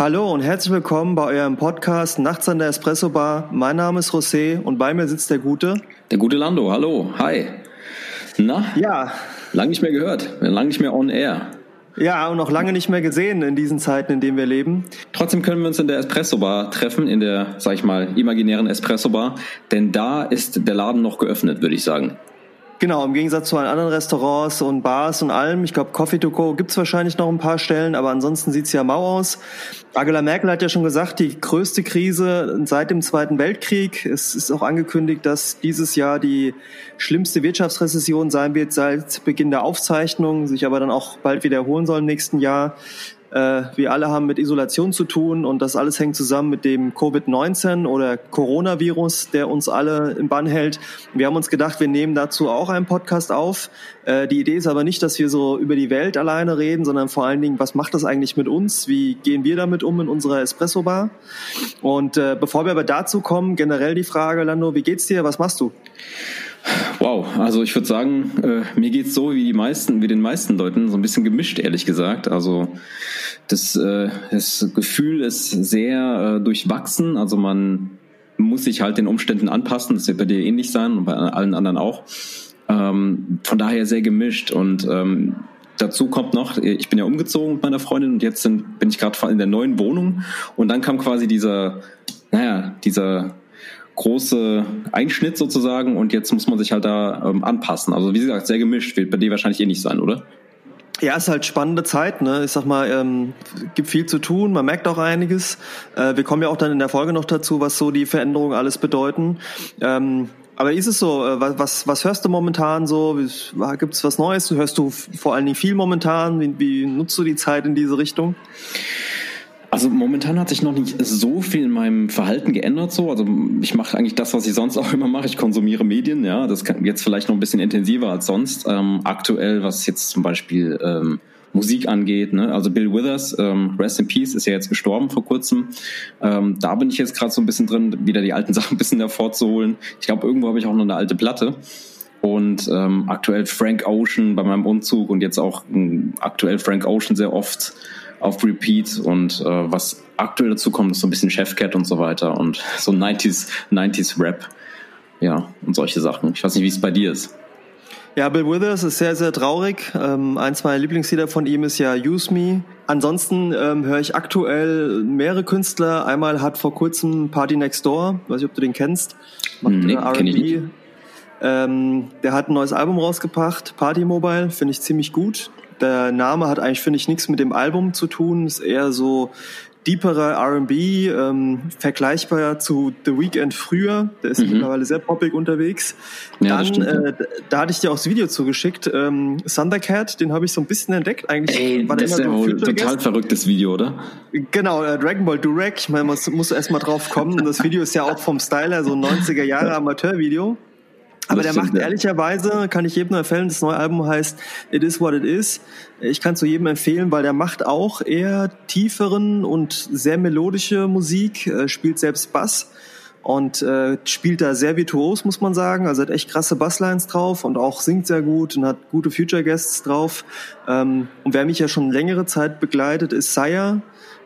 Hallo und herzlich willkommen bei eurem Podcast Nachts an der Espresso Bar. Mein Name ist José und bei mir sitzt der gute. Der gute Lando, hallo, hi. Na? Ja. Lang nicht mehr gehört, lang nicht mehr on air. Ja, und noch lange nicht mehr gesehen in diesen Zeiten, in denen wir leben. Trotzdem können wir uns in der Espresso Bar treffen, in der, sag ich mal, imaginären Espresso Bar, denn da ist der Laden noch geöffnet, würde ich sagen. Genau, im Gegensatz zu allen anderen Restaurants und Bars und allem. Ich glaube, Coffee to go gibt's wahrscheinlich noch ein paar Stellen, aber ansonsten sieht's ja mau aus. Angela Merkel hat ja schon gesagt, die größte Krise seit dem Zweiten Weltkrieg. Es ist auch angekündigt, dass dieses Jahr die schlimmste Wirtschaftsrezession sein wird seit Beginn der Aufzeichnung, sich aber dann auch bald wiederholen soll im nächsten Jahr. Äh, wir alle haben mit Isolation zu tun und das alles hängt zusammen mit dem Covid-19 oder Coronavirus, der uns alle im Bann hält. Wir haben uns gedacht, wir nehmen dazu auch einen Podcast auf. Äh, die Idee ist aber nicht, dass wir so über die Welt alleine reden, sondern vor allen Dingen, was macht das eigentlich mit uns? Wie gehen wir damit um in unserer Espresso-Bar? Und äh, bevor wir aber dazu kommen, generell die Frage, Lando, wie geht's dir? Was machst du? Wow, also ich würde sagen, äh, mir geht's so wie die meisten, wie den meisten Leuten, so ein bisschen gemischt, ehrlich gesagt. Also das, äh, das Gefühl ist sehr äh, durchwachsen. Also man muss sich halt den Umständen anpassen. Das wird bei dir ähnlich sein und bei allen anderen auch. Ähm, von daher sehr gemischt und ähm, dazu kommt noch, ich bin ja umgezogen mit meiner Freundin und jetzt sind, bin ich gerade in der neuen Wohnung und dann kam quasi dieser, naja, dieser große Einschnitt sozusagen und jetzt muss man sich halt da ähm, anpassen. Also wie gesagt, sehr gemischt, wird bei dir wahrscheinlich eh nicht sein, oder? Ja, ist halt spannende Zeit, ne? Ich sag mal, ähm, gibt viel zu tun, man merkt auch einiges. Äh, wir kommen ja auch dann in der Folge noch dazu, was so die Veränderungen alles bedeuten. Ähm, aber ist es so, äh, was, was hörst du momentan so? Gibt es was Neues? Hörst du vor allen Dingen viel momentan? Wie, wie nutzt du die Zeit in diese Richtung? Also momentan hat sich noch nicht so viel in meinem Verhalten geändert so. Also ich mache eigentlich das, was ich sonst auch immer mache. Ich konsumiere Medien, ja. Das kann jetzt vielleicht noch ein bisschen intensiver als sonst. Ähm, aktuell, was jetzt zum Beispiel ähm, Musik angeht, ne? Also Bill Withers, ähm, Rest in Peace, ist ja jetzt gestorben vor kurzem. Ähm, da bin ich jetzt gerade so ein bisschen drin, wieder die alten Sachen ein bisschen hervorzuholen. Ich glaube, irgendwo habe ich auch noch eine alte Platte. Und ähm, aktuell Frank Ocean bei meinem Umzug und jetzt auch ähm, aktuell Frank Ocean sehr oft auf Repeat und äh, was aktuell dazu kommt, ist so ein bisschen Chefcat und so weiter und so 90s, 90s Rap. Ja, und solche Sachen. Ich weiß nicht, wie es bei dir ist. Ja, Bill Withers ist sehr, sehr traurig. Ähm, eins meiner Lieblingslieder von ihm ist ja Use Me. Ansonsten ähm, höre ich aktuell mehrere Künstler. Einmal hat vor kurzem Party Next Door, weiß ich, ob du den kennst. Macht nee, R&B. Ähm, der hat ein neues Album rausgebracht, Party Mobile, finde ich ziemlich gut. Der Name hat eigentlich, finde ich, nichts mit dem Album zu tun. Ist eher so deepere R&B, ähm, vergleichbar zu The Weeknd früher. Der ist mhm. mittlerweile sehr poppig unterwegs. Ja, Dann, äh, da hatte ich dir auch das Video zugeschickt. Ähm, Thundercat, den habe ich so ein bisschen entdeckt. Eigentlich Ey, war das ist ja wohl total verrücktes Video, oder? Genau, äh, Dragon Ball Durek. Ich meine, man muss, muss erst mal drauf kommen. Das Video ist ja auch vom Styler so ein 90er Jahre Amateurvideo. Aber der macht ehrlicherweise, kann ich jedem empfehlen, das neue Album heißt It Is What It Is. Ich kann es zu jedem empfehlen, weil der macht auch eher tieferen und sehr melodische Musik, äh, spielt selbst Bass und äh, spielt da sehr virtuos, muss man sagen. Also hat echt krasse Basslines drauf und auch singt sehr gut und hat gute Future Guests drauf. Ähm, und wer mich ja schon längere Zeit begleitet, ist Sire,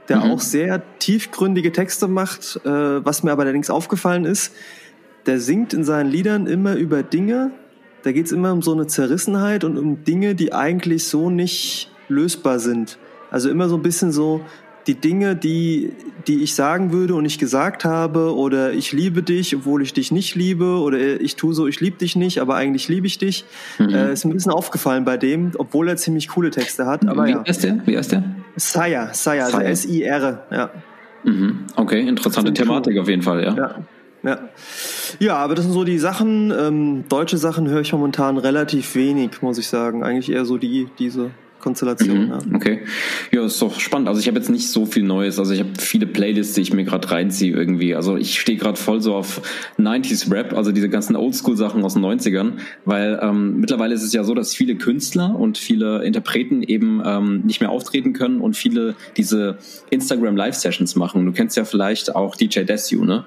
der mhm. auch sehr tiefgründige Texte macht. Äh, was mir aber allerdings aufgefallen ist, der singt in seinen Liedern immer über Dinge, da geht es immer um so eine Zerrissenheit und um Dinge, die eigentlich so nicht lösbar sind. Also immer so ein bisschen so die Dinge, die, die ich sagen würde und nicht gesagt habe, oder ich liebe dich, obwohl ich dich nicht liebe, oder ich tue so, ich liebe dich nicht, aber eigentlich liebe ich dich. Mhm. Äh, ist ein bisschen aufgefallen bei dem, obwohl er ziemlich coole Texte hat. Aber Wie ja. heißt der? Wie heißt der? Saya, Saya, also S-I-R, ja. Mhm. Okay, interessante Thematik cool. auf jeden Fall, ja. ja. Ja. ja, aber das sind so die Sachen. Ähm, deutsche Sachen höre ich momentan relativ wenig, muss ich sagen. Eigentlich eher so die, diese Konstellation. Mhm, ja. Okay. Ja, ist doch spannend. Also ich habe jetzt nicht so viel Neues. Also ich habe viele Playlists, die ich mir gerade reinziehe irgendwie. Also ich stehe gerade voll so auf 90s Rap, also diese ganzen Oldschool-Sachen aus den 90ern, weil ähm, mittlerweile ist es ja so, dass viele Künstler und viele Interpreten eben ähm, nicht mehr auftreten können und viele diese Instagram Live-Sessions machen. Du kennst ja vielleicht auch DJ Desu, ne?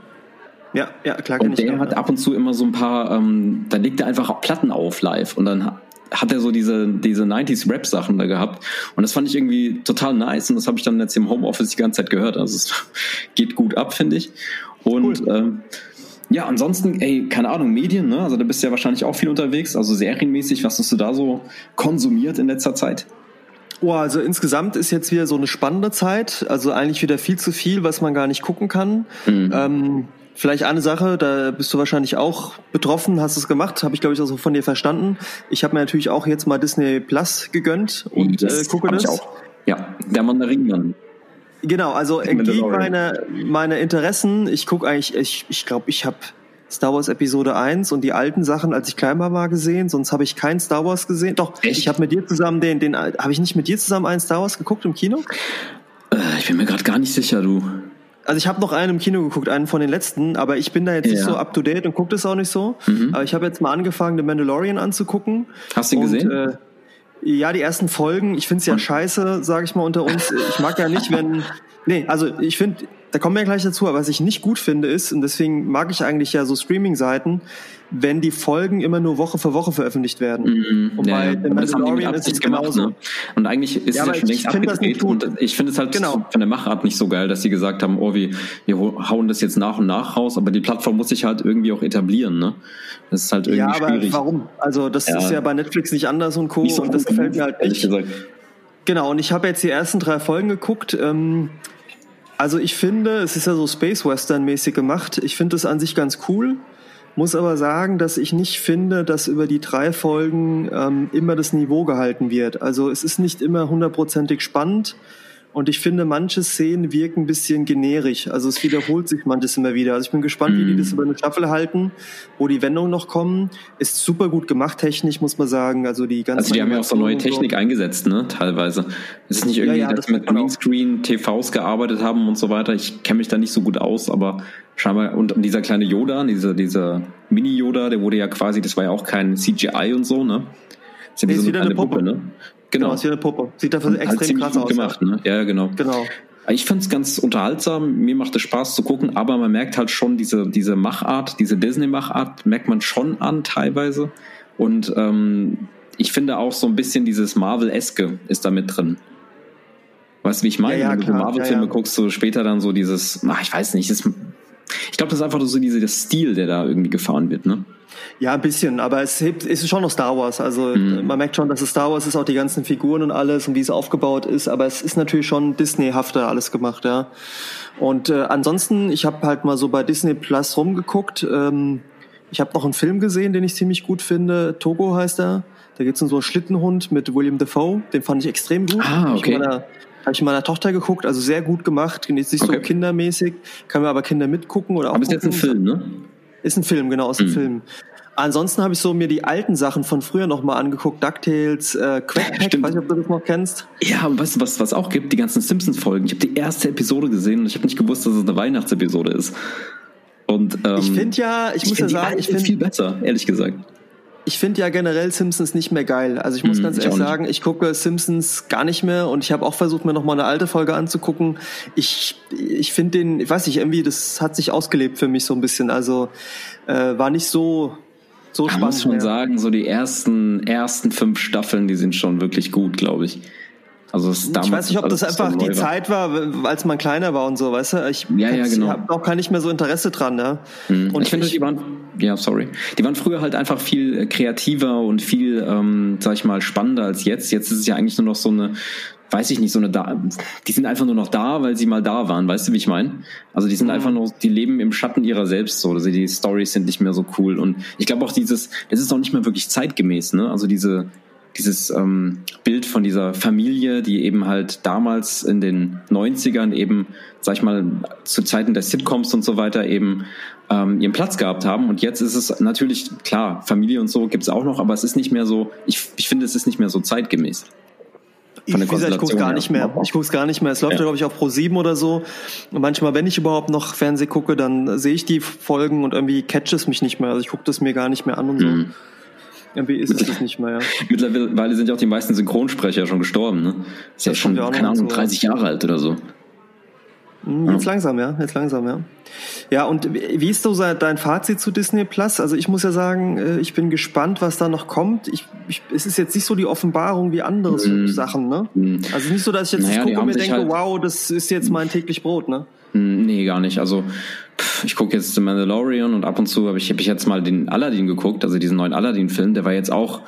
Ja, ja, klar. Und der hat ab und zu immer so ein paar, ähm, da legt er einfach Platten auf live und dann hat er so diese, diese 90s Rap-Sachen da gehabt. Und das fand ich irgendwie total nice. Und das habe ich dann jetzt im Homeoffice die ganze Zeit gehört. Also es geht gut ab, finde ich. Und cool. ähm, ja, ansonsten, ey, keine Ahnung, Medien, ne? Also da bist du ja wahrscheinlich auch viel unterwegs, also serienmäßig. Was hast du da so konsumiert in letzter Zeit? Oh, also insgesamt ist jetzt wieder so eine spannende Zeit. Also eigentlich wieder viel zu viel, was man gar nicht gucken kann. Mhm. Ähm, Vielleicht eine Sache, da bist du wahrscheinlich auch betroffen, hast es gemacht, habe ich glaube ich auch so von dir verstanden. Ich habe mir natürlich auch jetzt mal Disney Plus gegönnt und yes, äh, gucke das. Ich auch. Ja, der Mandarinmann. Genau, also entgegen meiner meine Interessen, ich gucke eigentlich, ich ich, glaube, ich habe Star Wars Episode 1 und die alten Sachen, als ich kleiner war, gesehen, sonst habe ich kein Star Wars gesehen. Doch, Echt? ich habe mit dir zusammen den, den habe ich nicht mit dir zusammen einen Star Wars geguckt im Kino? Äh, ich bin mir gerade gar nicht sicher, du. Also ich habe noch einen im Kino geguckt, einen von den letzten, aber ich bin da jetzt ja. nicht so up to date und gucke das auch nicht so. Mhm. Aber ich habe jetzt mal angefangen, The Mandalorian anzugucken. Hast du ihn und, gesehen? Äh, ja, die ersten Folgen. Ich find's ja und? scheiße, sage ich mal unter uns. Ich mag ja nicht, wenn. Nee, also ich finde, da kommen wir gleich dazu, aber was ich nicht gut finde ist, und deswegen mag ich eigentlich ja so Streaming-Seiten, wenn die Folgen immer nur Woche für Woche veröffentlicht werden. Mm, und ja, bei ja. Mandalorian ist es genauso. Ne? Und eigentlich ist ja, es ja schon längst abgedreht und ich finde es halt genau. von der Machart nicht so geil, dass sie gesagt haben, oh, wir, wir hauen das jetzt nach und nach raus, aber die Plattform muss sich halt irgendwie auch etablieren, ne? Das ist halt irgendwie ja, aber schwierig. warum? Also das ist ja bei Netflix nicht anders und Co. So und das gefällt mir halt nicht. Gesagt. Genau, und ich habe jetzt die ersten drei Folgen geguckt. Ähm, also ich finde, es ist ja so Space Western mäßig gemacht. Ich finde es an sich ganz cool. Muss aber sagen, dass ich nicht finde, dass über die drei Folgen ähm, immer das Niveau gehalten wird. Also es ist nicht immer hundertprozentig spannend. Und ich finde, manche Szenen wirken ein bisschen generisch. Also es wiederholt sich manches immer wieder. Also ich bin gespannt, mm. wie die mhm. das über eine Staffel halten, wo die Wendungen noch kommen. Ist super gut gemacht technisch, muss man sagen. Also die ganze Also die haben ja auch so neue Technik so. eingesetzt, ne? Teilweise. Es ist nicht irgendwie, ja, ja, dass das mit Greenscreen, TVs gearbeitet haben und so weiter. Ich kenne mich da nicht so gut aus, aber scheinbar, und dieser kleine Yoda, dieser, dieser Mini-Yoda, der wurde ja quasi, das war ja auch kein CGI und so, ne? ist ja wie nee, so eine, eine Puppe. Puppe, ne? Genau. genau, ist wie eine Puppe. Sieht dafür und extrem halt krass aus. gemacht, ne? Ja, genau. Genau. Ich fand es ganz unterhaltsam, mir macht es Spaß zu gucken, aber man merkt halt schon diese, diese Machart, diese Disney-Machart, merkt man schon an teilweise. Und ähm, ich finde auch so ein bisschen dieses Marvel-eske ist da mit drin. Weißt du, wie ich meine? Ja, ja, Wenn du Marvel-Filme ja, guckst, so später dann so dieses, ach, ich weiß nicht, ist, ich glaube, das ist einfach so dieser Stil, der da irgendwie gefahren wird, ne? Ja, ein bisschen, aber es ist schon noch Star Wars. Also mhm. man merkt schon, dass es Star Wars ist, auch die ganzen Figuren und alles und wie es aufgebaut ist, aber es ist natürlich schon Disney-hafter alles gemacht, ja. Und äh, ansonsten, ich habe halt mal so bei Disney Plus rumgeguckt. Ähm, ich habe noch einen Film gesehen, den ich ziemlich gut finde. Togo heißt er. Da gibt's so einen Schlittenhund mit William Defoe. Den fand ich extrem gut. Ah, okay. Habe ich meiner Tochter geguckt, also sehr gut gemacht. Nicht okay. so kindermäßig, kann mir aber Kinder mitgucken oder auch. Aber ist jetzt ein Film, ne? Ist ein Film, genau, ist ein mhm. Film. Ansonsten habe ich so mir die alten Sachen von früher nochmal angeguckt. DuckTales, äh, Quackpack, ja, weiß nicht, ob du das noch kennst. Ja, und weißt du, was was auch gibt? Die ganzen Simpsons-Folgen. Ich habe die erste Episode gesehen und ich habe nicht gewusst, dass es eine Weihnachtsepisode ist. Und ähm, ich finde ja, ich, ich muss ja sagen, ich finde viel besser, ehrlich gesagt. Ich finde ja generell Simpsons nicht mehr geil. Also ich muss mm, ganz ehrlich sagen, ich gucke Simpsons gar nicht mehr und ich habe auch versucht, mir nochmal eine alte Folge anzugucken. Ich, ich finde den, ich weiß nicht, irgendwie, das hat sich ausgelebt für mich so ein bisschen. Also äh, war nicht so so spannend. Ich muss schon ja. sagen, so die ersten, ersten fünf Staffeln, die sind schon wirklich gut, glaube ich. Also es damals, ich weiß nicht, ob das einfach die Zeit war, als man kleiner war und so, weißt du? Ich ja, ja, genau. habe auch gar nicht mehr so Interesse dran, ja. Mhm. Und ich finde, die waren, ja, sorry, die waren früher halt einfach viel kreativer und viel, ähm, sag ich mal, spannender als jetzt. Jetzt ist es ja eigentlich nur noch so eine, weiß ich nicht, so eine da, die sind einfach nur noch da, weil sie mal da waren, weißt du, wie ich meine? Also die sind mhm. einfach nur, die leben im Schatten ihrer selbst so, also die Stories sind nicht mehr so cool und ich glaube auch dieses, das ist auch nicht mehr wirklich zeitgemäß, ne? Also diese, dieses ähm, Bild von dieser Familie, die eben halt damals in den 90ern eben, sag ich mal, zu Zeiten der Sitcoms und so weiter eben ähm, ihren Platz gehabt haben. Und jetzt ist es natürlich, klar, Familie und so gibt's auch noch, aber es ist nicht mehr so, ich, ich finde, es ist nicht mehr so zeitgemäß. Ich, wie gesagt, ich guck's gar nicht mehr. Ich guck's gar nicht mehr. Es läuft ja, glaube ich, auf Pro 7 oder so. Und manchmal, wenn ich überhaupt noch Fernseh gucke, dann sehe ich die Folgen und irgendwie catch es mich nicht mehr. Also ich gucke das mir gar nicht mehr an und so. Mhm. Irgendwie ist es nicht mehr, ja. Mittlerweile sind ja auch die meisten Synchronsprecher schon gestorben, ne? Ist ja schon, keine Ahnung, 30 Jahre alt oder so. Hm, jetzt ja. langsam, ja. Jetzt langsam, ja. Ja, und wie ist so dein Fazit zu Disney Plus? Also ich muss ja sagen, äh, ich bin gespannt, was da noch kommt. Ich, ich, es ist jetzt nicht so die Offenbarung wie andere mm. Sachen, ne? Mm. Also nicht so, dass ich jetzt naja, gucke und mir denke, halt wow, das ist jetzt mein täglich Brot, ne? Nee, gar nicht. Also ich gucke jetzt The Mandalorian und ab und zu habe ich, hab ich jetzt mal den Aladdin geguckt, also diesen neuen Aladdin-Film, der war jetzt auch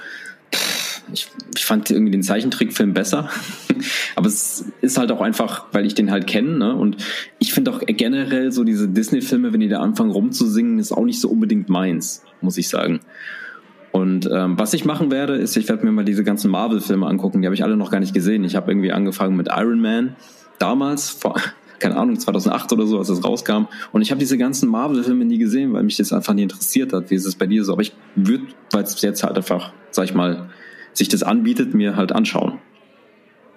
ich, ich fand irgendwie den Zeichentrickfilm besser. Aber es ist halt auch einfach, weil ich den halt kenne. Ne? Und ich finde auch generell so diese Disney-Filme, wenn die da anfangen rumzusingen, ist auch nicht so unbedingt meins, muss ich sagen. Und ähm, was ich machen werde, ist, ich werde mir mal diese ganzen Marvel-Filme angucken. Die habe ich alle noch gar nicht gesehen. Ich habe irgendwie angefangen mit Iron Man damals, vor, keine Ahnung, 2008 oder so, als es rauskam. Und ich habe diese ganzen Marvel-Filme nie gesehen, weil mich das einfach nie interessiert hat. Wie ist es bei dir so? Aber ich würde, weil es jetzt halt einfach, sag ich mal, sich das anbietet, mir halt anschauen.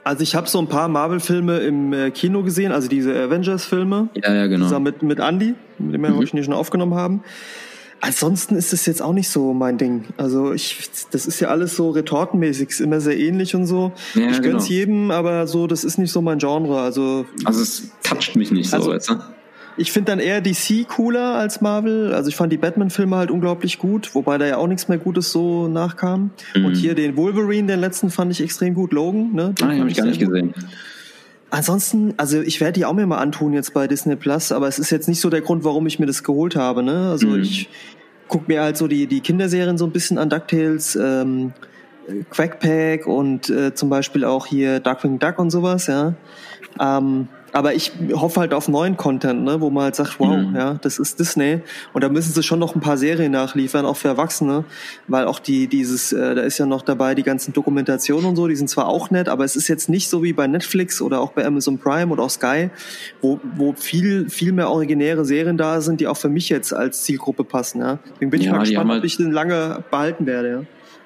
Also ich habe so ein paar Marvel-Filme im äh, Kino gesehen, also diese Avengers-Filme. Ja, ja, genau. Zusammen mit, mit Andy, mit dem wir mhm. schon aufgenommen haben. Ansonsten ist es jetzt auch nicht so mein Ding. Also ich, das ist ja alles so retortenmäßig, ist immer sehr ähnlich und so. Ja, ich gönn's genau. jedem, aber so, das ist nicht so mein Genre. Also, also es toucht mich nicht so, also, weißt du? Ich finde dann eher DC cooler als Marvel. Also ich fand die Batman-Filme halt unglaublich gut, wobei da ja auch nichts mehr Gutes so nachkam. Mhm. Und hier den Wolverine, den letzten fand ich extrem gut. Logan, ne? Den ah, habe ich gar nicht gesehen. Ansonsten, also ich werde die auch mir mal antun jetzt bei Disney Plus, aber es ist jetzt nicht so der Grund, warum ich mir das geholt habe. Ne? Also mhm. ich gucke mir halt so die, die Kinderserien so ein bisschen an, DuckTales, ähm, Quackpack und äh, zum Beispiel auch hier Darkwing Duck und sowas, ja. Ähm, aber ich hoffe halt auf neuen Content, ne, wo man halt sagt, wow, mhm. ja, das ist Disney. Und da müssen sie schon noch ein paar Serien nachliefern, auch für Erwachsene, weil auch die, dieses, äh, da ist ja noch dabei die ganzen Dokumentationen und so, die sind zwar auch nett, aber es ist jetzt nicht so wie bei Netflix oder auch bei Amazon Prime oder auch Sky, wo, wo viel, viel mehr originäre Serien da sind, die auch für mich jetzt als Zielgruppe passen, ja. Deswegen bin ich mal gespannt, halt ob ich den lange behalten werde, ja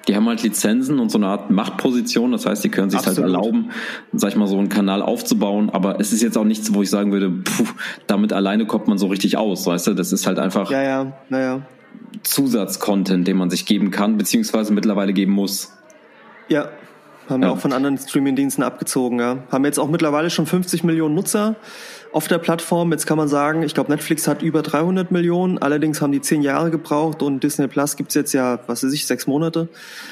die haben halt Lizenzen und so eine Art Machtposition. Das heißt, die können sich halt erlauben, sag ich mal, so einen Kanal aufzubauen. Aber es ist jetzt auch nichts, wo ich sagen würde, puh, damit alleine kommt man so richtig aus, weißt du? Das ist halt einfach ja, ja, naja. Zusatzcontent, den man sich geben kann, beziehungsweise mittlerweile geben muss. Ja, haben ja. wir auch von anderen Streamingdiensten abgezogen, ja. Haben jetzt auch mittlerweile schon 50 Millionen Nutzer auf der Plattform. Jetzt kann man sagen, ich glaube, Netflix hat über 300 Millionen. Allerdings haben die zehn Jahre gebraucht und Disney Plus gibt's jetzt ja, was weiß ich, sechs Monate.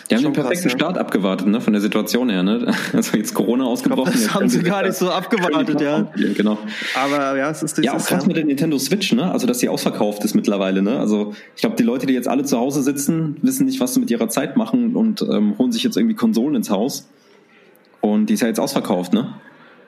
Die haben den perfekten krass, Start ja. abgewartet, ne, von der Situation her, ne? Also jetzt Corona ausgebrochen. Glaub, das haben sie gar nicht so abgewartet, ja. ja. Genau. Aber ja, es ist Ja, auch krass ja. mit der Nintendo Switch, ne? Also, dass sie ausverkauft ist mittlerweile, ne? Also, ich glaube, die Leute, die jetzt alle zu Hause sitzen, wissen nicht, was sie mit ihrer Zeit machen und ähm, holen sich jetzt irgendwie Konsolen ins Haus. Und die ist ja jetzt ausverkauft, ne?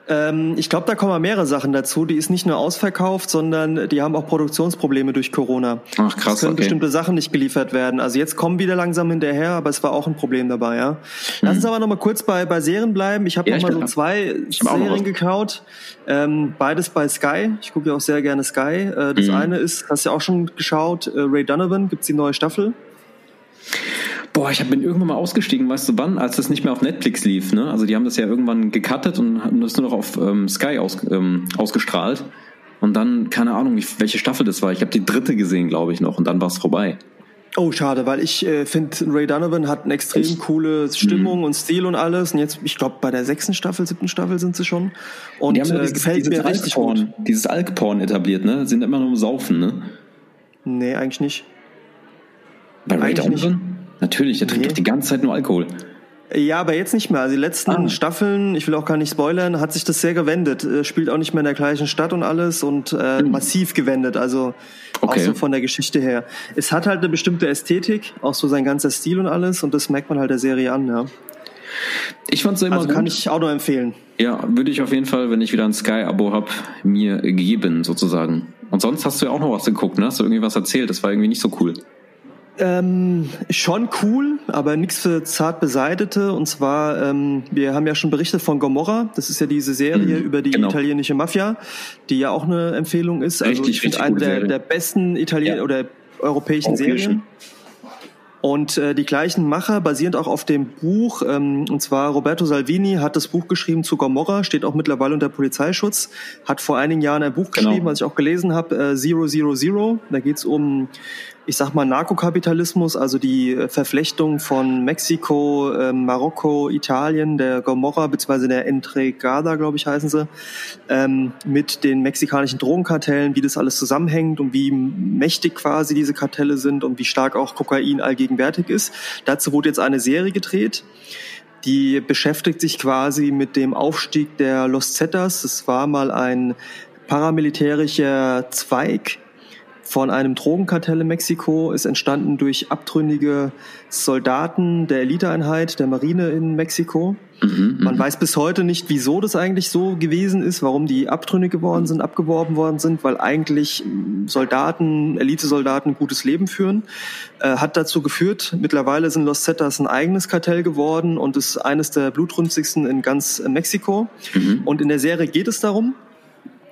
Ähm, ich glaube, da kommen mehrere Sachen dazu. Die ist nicht nur ausverkauft, sondern die haben auch Produktionsprobleme durch Corona. Ach krass. Es können okay. bestimmte Sachen nicht geliefert werden. Also jetzt kommen wieder langsam hinterher, aber es war auch ein Problem dabei, ja. Lass uns hm. aber noch mal kurz bei, bei Serien bleiben. Ich habe ja, noch mal so zwei Serien gekaut. Ähm, beides bei Sky. Ich gucke ja auch sehr gerne Sky. Äh, das mhm. eine ist, hast du ja auch schon geschaut, äh, Ray Donovan, gibt's die neue Staffel. Boah, ich bin irgendwann mal ausgestiegen, weißt du wann, als das nicht mehr auf Netflix lief. Ne? Also die haben das ja irgendwann gecuttet und haben das nur noch auf ähm, Sky aus, ähm, ausgestrahlt. Und dann, keine Ahnung, welche Staffel das war. Ich habe die dritte gesehen, glaube ich, noch. Und dann war es vorbei. Oh, schade, weil ich äh, finde, Ray Donovan hat eine extrem Echt? coole Stimmung mhm. und Stil und alles. Und jetzt, ich glaube, bei der sechsten Staffel, siebten Staffel sind sie schon. Und die haben äh, dieses, gefällt mir richtig gut. Dieses Alkporn etabliert, ne? Sind immer nur im Saufen, ne? Nee, eigentlich nicht. Bei Ray Donovan? Nicht. Natürlich, der trinkt nee. doch die ganze Zeit nur Alkohol. Ja, aber jetzt nicht mehr. Also die letzten ah. Staffeln, ich will auch gar nicht spoilern, hat sich das sehr gewendet. Äh, spielt auch nicht mehr in der gleichen Stadt und alles und äh, mhm. massiv gewendet. Also okay. auch so von der Geschichte her. Es hat halt eine bestimmte Ästhetik, auch so sein ganzer Stil und alles und das merkt man halt der Serie an, ja. Ich fand's immer also gut. kann ich auch nur empfehlen. Ja, würde ich auf jeden Fall, wenn ich wieder ein Sky-Abo hab, mir geben, sozusagen. Und sonst hast du ja auch noch was geguckt, ne? Hast du irgendwie was erzählt? Das war irgendwie nicht so cool. Ähm, schon cool, aber nichts für zart beseitete. Und zwar, ähm, wir haben ja schon berichtet von Gomorra. Das ist ja diese Serie mhm, über die genau. italienische Mafia, die ja auch eine Empfehlung ist. Also richtig, ich finde eine der, der, besten Italien ja. oder europäischen, europäischen Serien. Und äh, die gleichen Macher, basierend auch auf dem Buch, ähm, und zwar Roberto Salvini hat das Buch geschrieben zu Gomorra, steht auch mittlerweile unter Polizeischutz, hat vor einigen Jahren ein Buch genau. geschrieben, was ich auch gelesen habe, äh, Zero Zero Zero. Da geht es um ich sag mal, Narkokapitalismus, also die äh, Verflechtung von Mexiko, äh, Marokko, Italien, der Gomorra bzw. der Entregada, glaube ich, heißen sie, ähm, mit den mexikanischen Drogenkartellen, wie das alles zusammenhängt und wie mächtig quasi diese Kartelle sind und wie stark auch Kokain allgegenwärtig ist. Dazu wurde jetzt eine Serie gedreht. Die beschäftigt sich quasi mit dem Aufstieg der Los Zetas. Das war mal ein paramilitärischer Zweig von einem Drogenkartell in Mexiko, ist entstanden durch abtrünnige Soldaten der Eliteeinheit der Marine in Mexiko. Mhm, Man mhm. weiß bis heute nicht, wieso das eigentlich so gewesen ist, warum die abtrünnig geworden sind, abgeworben worden sind, weil eigentlich Soldaten, Elitesoldaten ein gutes Leben führen. Äh, hat dazu geführt, mittlerweile sind Los Zetas ein eigenes Kartell geworden und ist eines der blutrünstigsten in ganz Mexiko. Mhm. Und in der Serie geht es darum,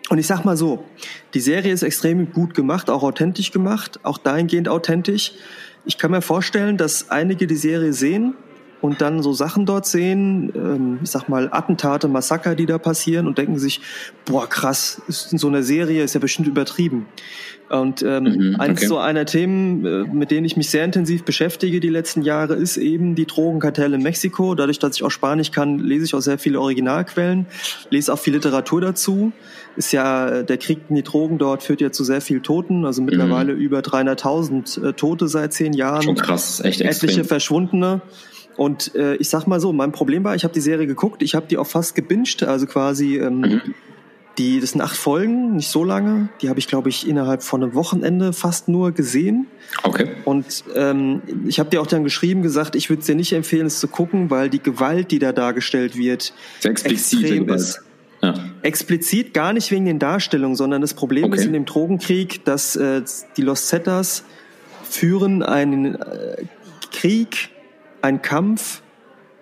und ich sag mal so, die Serie ist extrem gut gemacht, auch authentisch gemacht, auch dahingehend authentisch. Ich kann mir vorstellen, dass einige die Serie sehen und dann so Sachen dort sehen, ähm, ich sag mal Attentate, Massaker, die da passieren und denken sich, boah krass, ist in so einer Serie ist ja bestimmt übertrieben. Und ähm, mhm, eins okay. so einer Themen, äh, mit denen ich mich sehr intensiv beschäftige die letzten Jahre, ist eben die Drogenkartelle in Mexiko. Dadurch, dass ich auch Spanisch kann, lese ich auch sehr viele Originalquellen, lese auch viel Literatur dazu. Ist ja der Krieg in die Drogen dort führt ja zu sehr viel Toten, also mittlerweile mhm. über 300.000 äh, Tote seit zehn Jahren. Schon krass, echt extrem. Etliche Verschwundene. Und äh, ich sag mal so, mein Problem war, ich habe die Serie geguckt, ich habe die auch fast gebinged, also quasi ähm, mhm die, das sind acht Folgen, nicht so lange. Die habe ich, glaube ich, innerhalb von einem Wochenende fast nur gesehen. Okay. Und ähm, ich habe dir auch dann geschrieben, gesagt, ich würde es dir nicht empfehlen, es zu gucken, weil die Gewalt, die da dargestellt wird, Sehr extrem Gewalt. ist. Ja. Explizit gar nicht wegen den Darstellungen, sondern das Problem okay. ist in dem Drogenkrieg, dass äh, die Los Zetas führen einen äh, Krieg, einen Kampf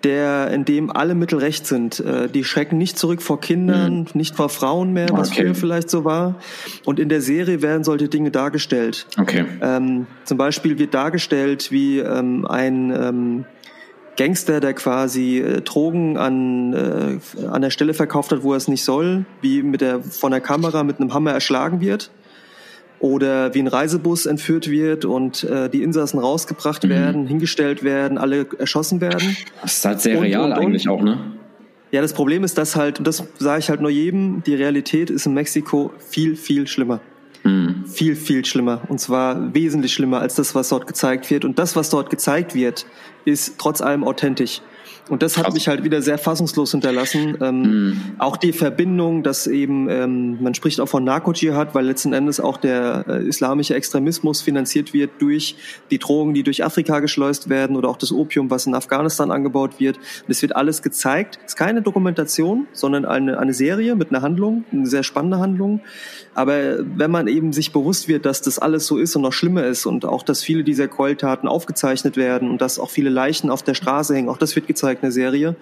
der, in dem alle Mittel recht sind. Äh, die schrecken nicht zurück vor Kindern, mhm. nicht vor Frauen mehr, was okay. früher vielleicht so war. Und in der Serie werden solche Dinge dargestellt. Okay. Ähm, zum Beispiel wird dargestellt, wie ähm, ein ähm, Gangster, der quasi äh, Drogen an, äh, an der Stelle verkauft hat, wo er es nicht soll, wie mit der, von der Kamera mit einem Hammer erschlagen wird oder wie ein Reisebus entführt wird und äh, die Insassen rausgebracht mhm. werden, hingestellt werden, alle erschossen werden. Das ist halt sehr und, real und, und, eigentlich auch, ne? Ja, das Problem ist, dass halt, und das sage ich halt nur jedem, die Realität ist in Mexiko viel, viel schlimmer. Mhm. Viel, viel schlimmer. Und zwar wesentlich schlimmer als das, was dort gezeigt wird. Und das, was dort gezeigt wird, ist trotz allem authentisch. Und das hat mich halt wieder sehr fassungslos hinterlassen. Ähm, mhm. Auch die Verbindung, dass eben, ähm, man spricht auch von Narco-Dschihad, weil letzten Endes auch der äh, islamische Extremismus finanziert wird durch die Drogen, die durch Afrika geschleust werden oder auch das Opium, was in Afghanistan angebaut wird. Und es wird alles gezeigt. Es ist keine Dokumentation, sondern eine, eine Serie mit einer Handlung, eine sehr spannende Handlung. Aber wenn man eben sich bewusst wird, dass das alles so ist und noch schlimmer ist und auch, dass viele dieser Gräueltaten aufgezeichnet werden und dass auch viele Leichen auf der Straße hängen, auch das wird gezeigt in der Serie.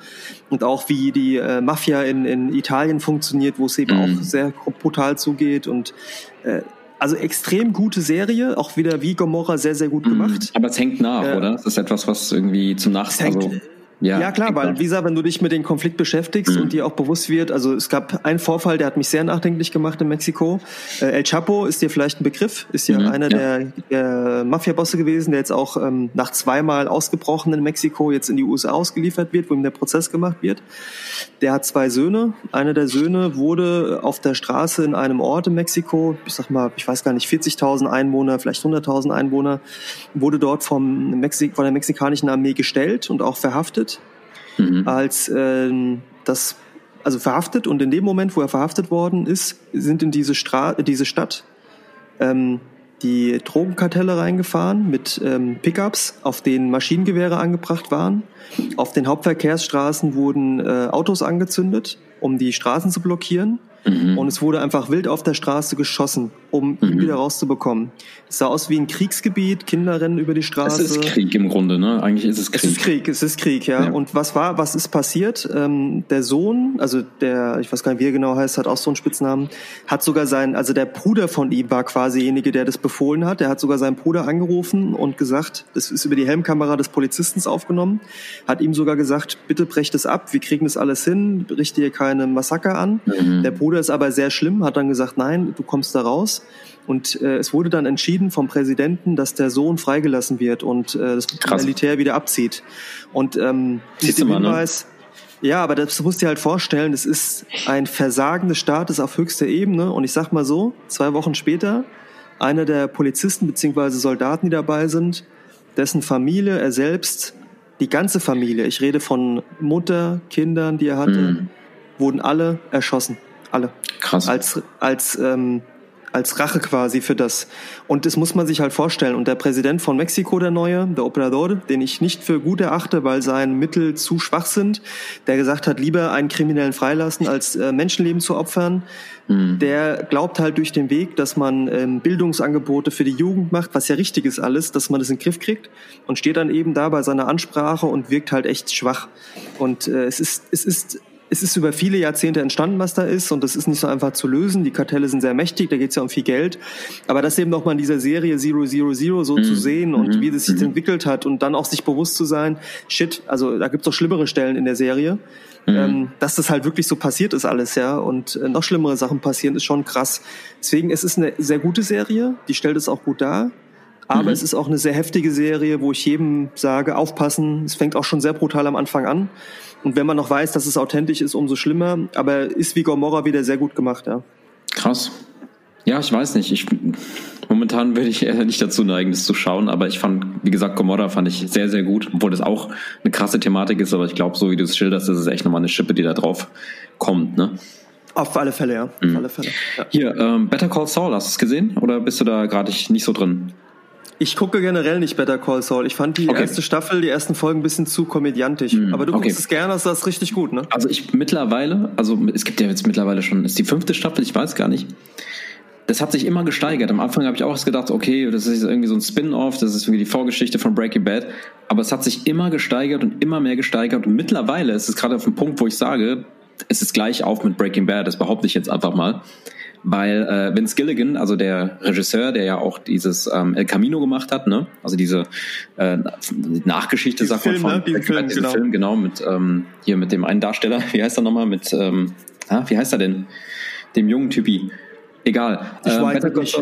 Und auch wie die äh, Mafia in, in Italien funktioniert, wo es eben mhm. auch sehr brutal zugeht und äh, also extrem gute Serie, auch wieder wie Gomorra sehr, sehr gut mhm. gemacht. Aber es hängt nach, äh, oder? Das ist etwas, was irgendwie zum Nachsehen. Also ja, ja klar, weil wie gesagt, wenn du dich mit dem Konflikt beschäftigst mhm. und dir auch bewusst wird, also es gab einen Vorfall, der hat mich sehr nachdenklich gemacht in Mexiko. Äh, El Chapo ist dir vielleicht ein Begriff, ist ja mhm, einer ja. der, der Mafia-Bosse gewesen, der jetzt auch ähm, nach zweimal ausgebrochen in Mexiko jetzt in die USA ausgeliefert wird, wo ihm der Prozess gemacht wird. Der hat zwei Söhne. Einer der Söhne wurde auf der Straße in einem Ort in Mexiko, ich sag mal, ich weiß gar nicht, 40.000 Einwohner, vielleicht 100.000 Einwohner, wurde dort vom Mexik von der mexikanischen Armee gestellt und auch verhaftet mhm. als äh, das also verhaftet und in dem Moment, wo er verhaftet worden ist, sind in diese, Stra diese Stadt ähm, die Drogenkartelle reingefahren mit ähm, Pickups, auf denen Maschinengewehre angebracht waren. Auf den Hauptverkehrsstraßen wurden äh, Autos angezündet um die Straßen zu blockieren. Mhm. Und es wurde einfach wild auf der Straße geschossen, um mhm. ihn wieder rauszubekommen. Es sah aus wie ein Kriegsgebiet, Kinder rennen über die Straße. Es ist Krieg im Grunde, ne? Eigentlich ist es Krieg. Es ist Krieg, es ist Krieg, ja. ja. Und was war, was ist passiert? Ähm, der Sohn, also der, ich weiß gar nicht, wie er genau heißt, hat auch so einen Spitznamen, hat sogar sein, also der Bruder von ihm war quasi derjenige, der das befohlen hat. Der hat sogar seinen Bruder angerufen und gesagt, das ist über die Helmkamera des Polizisten aufgenommen, hat ihm sogar gesagt, bitte brecht es ab, wir kriegen das alles hin, richte hier keine Massaker an. Mhm. Der Bruder ist aber sehr schlimm, hat dann gesagt, nein, du kommst da raus. Und äh, es wurde dann entschieden vom Präsidenten, dass der Sohn freigelassen wird und äh, das Krass. Militär wieder abzieht. Und ähm, du mal, ne? Hinweis, ne? ja, aber das musst du dir halt vorstellen, das ist ein Versagen des Staates auf höchster Ebene. Und ich sag mal so, zwei Wochen später, einer der Polizisten beziehungsweise Soldaten, die dabei sind, dessen Familie, er selbst, die ganze Familie, ich rede von Mutter, Kindern, die er hatte, mhm. Wurden alle erschossen. Alle. Krass. Als, als, ähm, als Rache quasi für das. Und das muss man sich halt vorstellen. Und der Präsident von Mexiko, der neue, der Operador, den ich nicht für gut erachte, weil seine Mittel zu schwach sind, der gesagt hat, lieber einen Kriminellen freilassen, als äh, Menschenleben zu opfern, mhm. der glaubt halt durch den Weg, dass man ähm, Bildungsangebote für die Jugend macht, was ja richtig ist alles, dass man das in den Griff kriegt und steht dann eben da bei seiner Ansprache und wirkt halt echt schwach. Und äh, es ist, es ist es ist über viele Jahrzehnte entstanden, was da ist, und das ist nicht so einfach zu lösen. Die Kartelle sind sehr mächtig, da geht es ja um viel Geld. Aber das eben nochmal in dieser Serie Zero Zero Zero so mhm. zu sehen und mhm. wie das sich mhm. entwickelt hat und dann auch sich bewusst zu sein, shit, also da gibt's doch schlimmere Stellen in der Serie. Mhm. Ähm, dass das halt wirklich so passiert ist alles, ja, und äh, noch schlimmere Sachen passieren, ist schon krass. Deswegen, es ist eine sehr gute Serie, die stellt es auch gut dar. Aber mhm. es ist auch eine sehr heftige Serie, wo ich jedem sage, aufpassen. Es fängt auch schon sehr brutal am Anfang an. Und wenn man noch weiß, dass es authentisch ist, umso schlimmer. Aber ist wie Gomorra wieder sehr gut gemacht, ja. Krass. Ja, ich weiß nicht. Ich, momentan würde ich eher nicht dazu neigen, das zu schauen, aber ich fand, wie gesagt, Gomorra fand ich sehr, sehr gut, obwohl das auch eine krasse Thematik ist, aber ich glaube, so wie du es schilderst, ist es echt nochmal eine Schippe, die da drauf kommt, ne? Auf alle Fälle, ja. Mhm. Auf alle Fälle. Ja. Hier, ähm, Better Call Saul, hast du es gesehen? Oder bist du da gerade nicht so drin? Ich gucke generell nicht Better Call Saul. Ich fand die okay. erste Staffel, die ersten Folgen ein bisschen zu komödiantisch. Mm, Aber du okay. guckst es gerne, das ist richtig gut, ne? Also ich mittlerweile, also es gibt ja jetzt mittlerweile schon, ist die fünfte Staffel, ich weiß gar nicht. Das hat sich immer gesteigert. Am Anfang habe ich auch gedacht, okay, das ist irgendwie so ein Spin-off, das ist irgendwie die Vorgeschichte von Breaking Bad. Aber es hat sich immer gesteigert und immer mehr gesteigert. Und mittlerweile ist es gerade auf dem Punkt, wo ich sage, es ist gleich auf mit Breaking Bad, das behaupte ich jetzt einfach mal weil äh, Vince Gilligan, also der Regisseur, der ja auch dieses ähm, El Camino gemacht hat, ne, also diese äh, Nachgeschichte, sagt man von ne? Film, genau. Film, genau, mit ähm, hier mit dem einen Darsteller, wie heißt er nochmal, mit ähm, ah, wie heißt er denn, dem jungen Typi, Egal. Ich ähm, weiß nicht.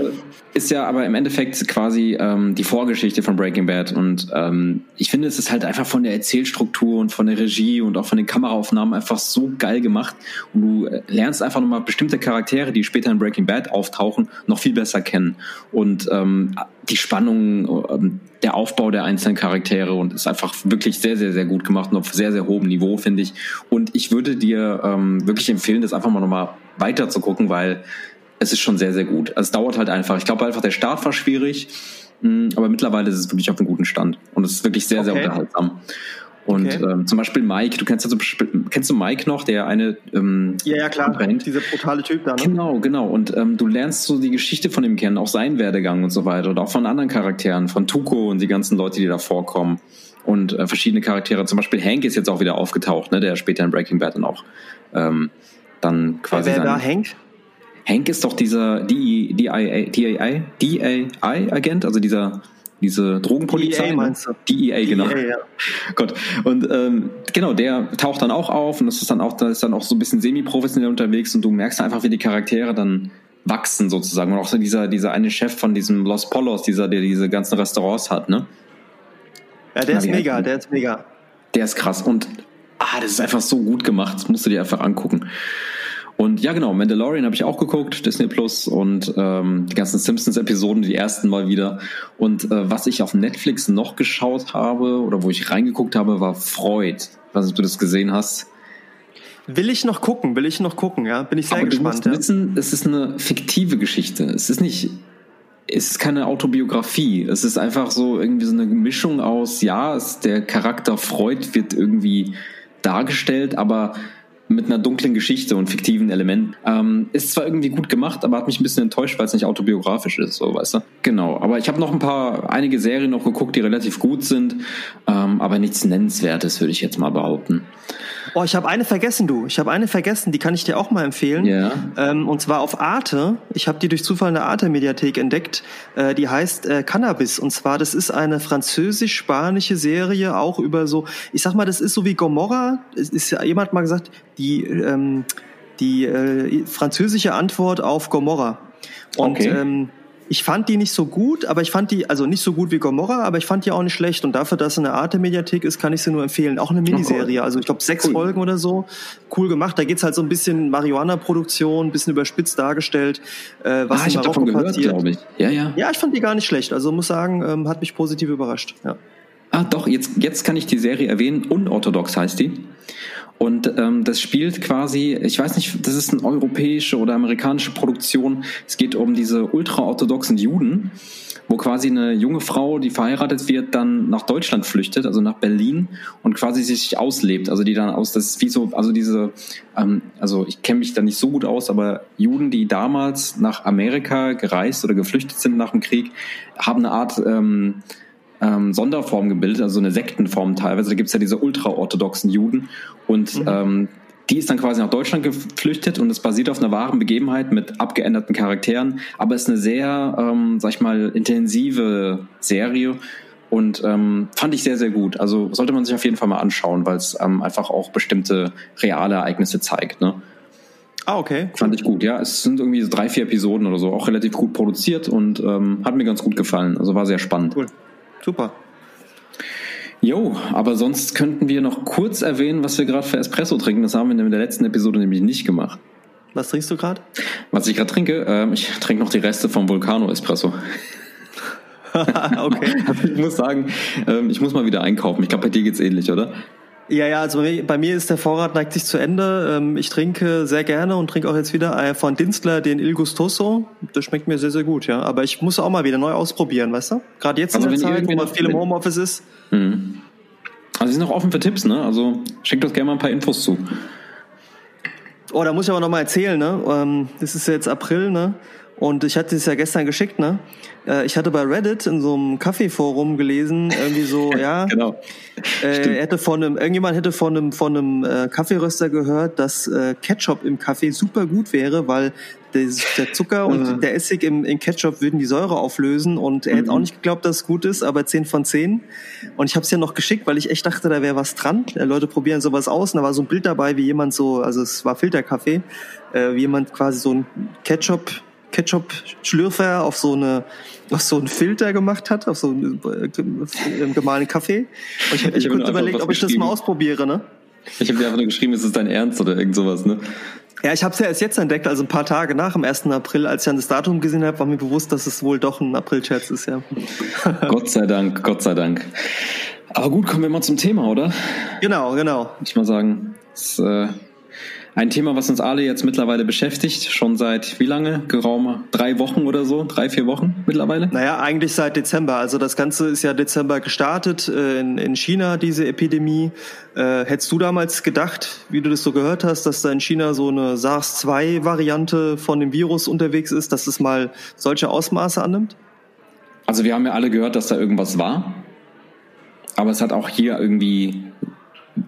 Ist ja aber im Endeffekt quasi ähm, die Vorgeschichte von Breaking Bad. Und ähm, ich finde, es ist halt einfach von der Erzählstruktur und von der Regie und auch von den Kameraaufnahmen einfach so geil gemacht. Und du äh, lernst einfach nochmal bestimmte Charaktere, die später in Breaking Bad auftauchen, noch viel besser kennen. Und ähm, die Spannung, ähm, der Aufbau der einzelnen Charaktere und ist einfach wirklich sehr, sehr, sehr gut gemacht und auf sehr, sehr hohem Niveau, finde ich. Und ich würde dir ähm, wirklich empfehlen, das einfach mal nochmal weiter zu gucken, weil es ist schon sehr, sehr gut. Also es dauert halt einfach. Ich glaube einfach, der Start war schwierig, mm, aber mittlerweile ist es wirklich auf einem guten Stand. Und es ist wirklich sehr, okay. sehr unterhaltsam. Und okay. ähm, zum Beispiel Mike, du kennst ja so, kennst du Mike noch, der eine ähm, Ja, ja, klar, brennt. dieser brutale Typ da, ne? Genau, genau. Und ähm, du lernst so die Geschichte von ihm kennen, auch seinen Werdegang und so weiter. Und auch von anderen Charakteren, von Tuko und die ganzen Leute, die da vorkommen. Und äh, verschiedene Charaktere. Zum Beispiel Hank ist jetzt auch wieder aufgetaucht, ne, der später in Breaking Bad dann auch ähm, dann quasi. Ja, wer war Hank? Hank ist doch dieser DEA-Agent, also dieser diese Drogenpolizei. DEA meinst du? DEA, genau. DEA, ja. Gott. Und ähm, genau, der taucht dann auch auf und das ist dann auch, da ist dann auch so ein bisschen semi-professionell unterwegs und du merkst einfach, wie die Charaktere dann wachsen sozusagen. Und auch so dieser, dieser eine Chef von diesem Los Polos, dieser, der diese ganzen Restaurants hat, ne? Ja, der Na, ist mega, der ist mega. Der ist krass und ah, das ist einfach so gut gemacht, das musst du dir einfach angucken. Und ja, genau, Mandalorian habe ich auch geguckt, Disney Plus und ähm, die ganzen Simpsons-Episoden, die ersten mal wieder. Und äh, was ich auf Netflix noch geschaut habe oder wo ich reingeguckt habe, war Freud. Ich weiß nicht, ob du das gesehen hast. Will ich noch gucken, will ich noch gucken, ja. Bin ich sehr Aber gespannt. Du musst wissen, es ist eine fiktive Geschichte. Es ist nicht, es ist keine Autobiografie. Es ist einfach so irgendwie so eine Mischung aus, ja, es, der Charakter Freud wird irgendwie dargestellt, aber mit einer dunklen Geschichte und fiktiven Elementen. Ähm, ist zwar irgendwie gut gemacht, aber hat mich ein bisschen enttäuscht, weil es nicht autobiografisch ist, so weißt du. Genau, aber ich habe noch ein paar, einige Serien noch geguckt, die relativ gut sind, ähm, aber nichts Nennenswertes, würde ich jetzt mal behaupten. Oh, ich habe eine vergessen, du. Ich habe eine vergessen, die kann ich dir auch mal empfehlen. Ja. Ähm, und zwar auf Arte. Ich habe die durch Zufall in der Arte-Mediathek entdeckt. Äh, die heißt äh, Cannabis. Und zwar, das ist eine französisch-spanische Serie, auch über so, ich sag mal, das ist so wie Gomorra. Es ist ja jemand mal gesagt, die, ähm, die äh, französische Antwort auf Gomorra. Und Okay. ähm, ich fand die nicht so gut, aber ich fand die, also nicht so gut wie Gomorra, aber ich fand die auch nicht schlecht. Und dafür, dass es eine Arte-Mediathek ist, kann ich sie nur empfehlen. Auch eine Miniserie, also ich glaube sechs Cool. Folgen oder so. Cool gemacht. Da geht's halt so ein bisschen Marihuana-Produktion, ein bisschen überspitzt dargestellt, äh, was ah, ich habe davon gehört, glaube ich. Ja, ja. Ja, ich fand die gar nicht schlecht. Also muss sagen, ähm, hat mich positiv überrascht. Ja. Ah, doch, jetzt, jetzt kann ich die Serie erwähnen. Unorthodox heißt die. Und ähm, das spielt quasi, ich weiß nicht, das ist eine europäische oder amerikanische Produktion. Es geht um diese ultraorthodoxen Juden, wo quasi eine junge Frau, die verheiratet wird, dann nach Deutschland flüchtet, also nach Berlin und quasi sich auslebt. Also die dann aus, das ist wie so, also diese, ähm, also ich kenne mich da nicht so gut aus, aber Juden, die damals nach Amerika gereist oder geflüchtet sind nach dem Krieg, haben eine Art ähm, ähm, Sonderform gebildet, also so eine Sektenform teilweise. Da gibt's ja diese ultraorthodoxen Juden und ähm, die ist dann quasi nach Deutschland geflüchtet und es basiert auf einer wahren Begebenheit mit abgeänderten Charakteren, aber es ist eine sehr, ähm, sag ich mal, intensive Serie und ähm, fand ich sehr, sehr gut. Also sollte man sich auf jeden Fall mal anschauen, weil es ähm, einfach auch bestimmte reale Ereignisse zeigt. Ne? Ah, okay. Fand ich gut, ja. Es sind irgendwie so drei, vier Episoden oder so, auch relativ gut produziert und ähm, hat mir ganz gut gefallen. Also war sehr spannend. Cool. Super. Jo, aber sonst könnten wir noch kurz erwähnen, was wir gerade für Espresso trinken. Das haben wir in der letzten Episode nämlich nicht gemacht. Was trinkst du gerade? Was ich gerade trinke, ähm, ich trinke noch die Reste vom Vulcano Espresso. okay. Ich muss sagen, ähm, ich muss mal wieder einkaufen. Ich glaube, bei dir geht's ähnlich, oder? Ja, ja, also bei mir, ist der Vorrat neigt sich zu Ende. Ähm, Ich trinke sehr gerne und trinke auch jetzt wieder äh, von Dinstler den Il Gustoso. Das schmeckt mir sehr, sehr gut, ja. Aber ich muss auch mal wieder neu ausprobieren, weißt du? Gerade jetzt Also in der Zeit, wo man viel im Homeoffice ist. Mhm. Also, wir sind noch offen für Tipps, ne? Also, schickt uns gerne mal ein paar Infos zu. Oh, da muss ich aber noch mal erzählen, ne? Ähm, Das ist ja jetzt April, ne? Und ich hatte es ja gestern geschickt, ne? Äh, Ich hatte bei Reddit in so einem Kaffeeforum gelesen, irgendwie so, ja, Genau. äh, er hätte von einem, irgendjemand hätte von einem, von einem äh, Kaffeeröster gehört, dass äh, Ketchup im Kaffee super gut wäre, weil des, der Zucker und der Essig im, im Ketchup würden die Säure auflösen und er hätte Mhm. auch nicht geglaubt, dass es gut ist, aber 10 von 10. Und ich habe es ja noch geschickt, weil ich echt dachte, da wäre was dran. Äh, Leute probieren sowas aus und da war so ein Bild dabei, wie jemand so, also es war Filterkaffee, äh, wie jemand quasi so ein Ketchup Ketchup-Schlürfer auf so eine auf so einen Filter gemacht hat, auf so einen äh, gemahlenen Kaffee. Und ich Ich echt hab kurz überlegt, ob ich das mal ausprobiere, ne? Ich habe dir einfach nur geschrieben, ist es dein Ernst oder irgend sowas, ne? Ja, ich habe es ja erst jetzt entdeckt, also ein paar Tage nach dem 1. April, als ich dann das Datum gesehen habe, war mir bewusst, dass es wohl doch ein April-Scherz ist, ja. Gott sei Dank, Gott sei Dank. Aber gut, kommen wir mal zum Thema, oder? Genau, genau. Ich mal sagen. Ist äh, ein Thema, was uns alle jetzt mittlerweile beschäftigt, schon seit wie lange? Geraumer drei Wochen oder so? Drei, vier Wochen mittlerweile? Naja, eigentlich seit Dezember. Also das Ganze ist ja Dezember gestartet äh, in, in China, diese Epidemie. Äh, hättest du damals gedacht, wie du das so gehört hast, dass da in China so eine SARS-2-Variante von dem Virus unterwegs ist, dass es mal solche Ausmaße annimmt? Also wir haben ja alle gehört, dass da irgendwas war. Aber es hat auch hier irgendwie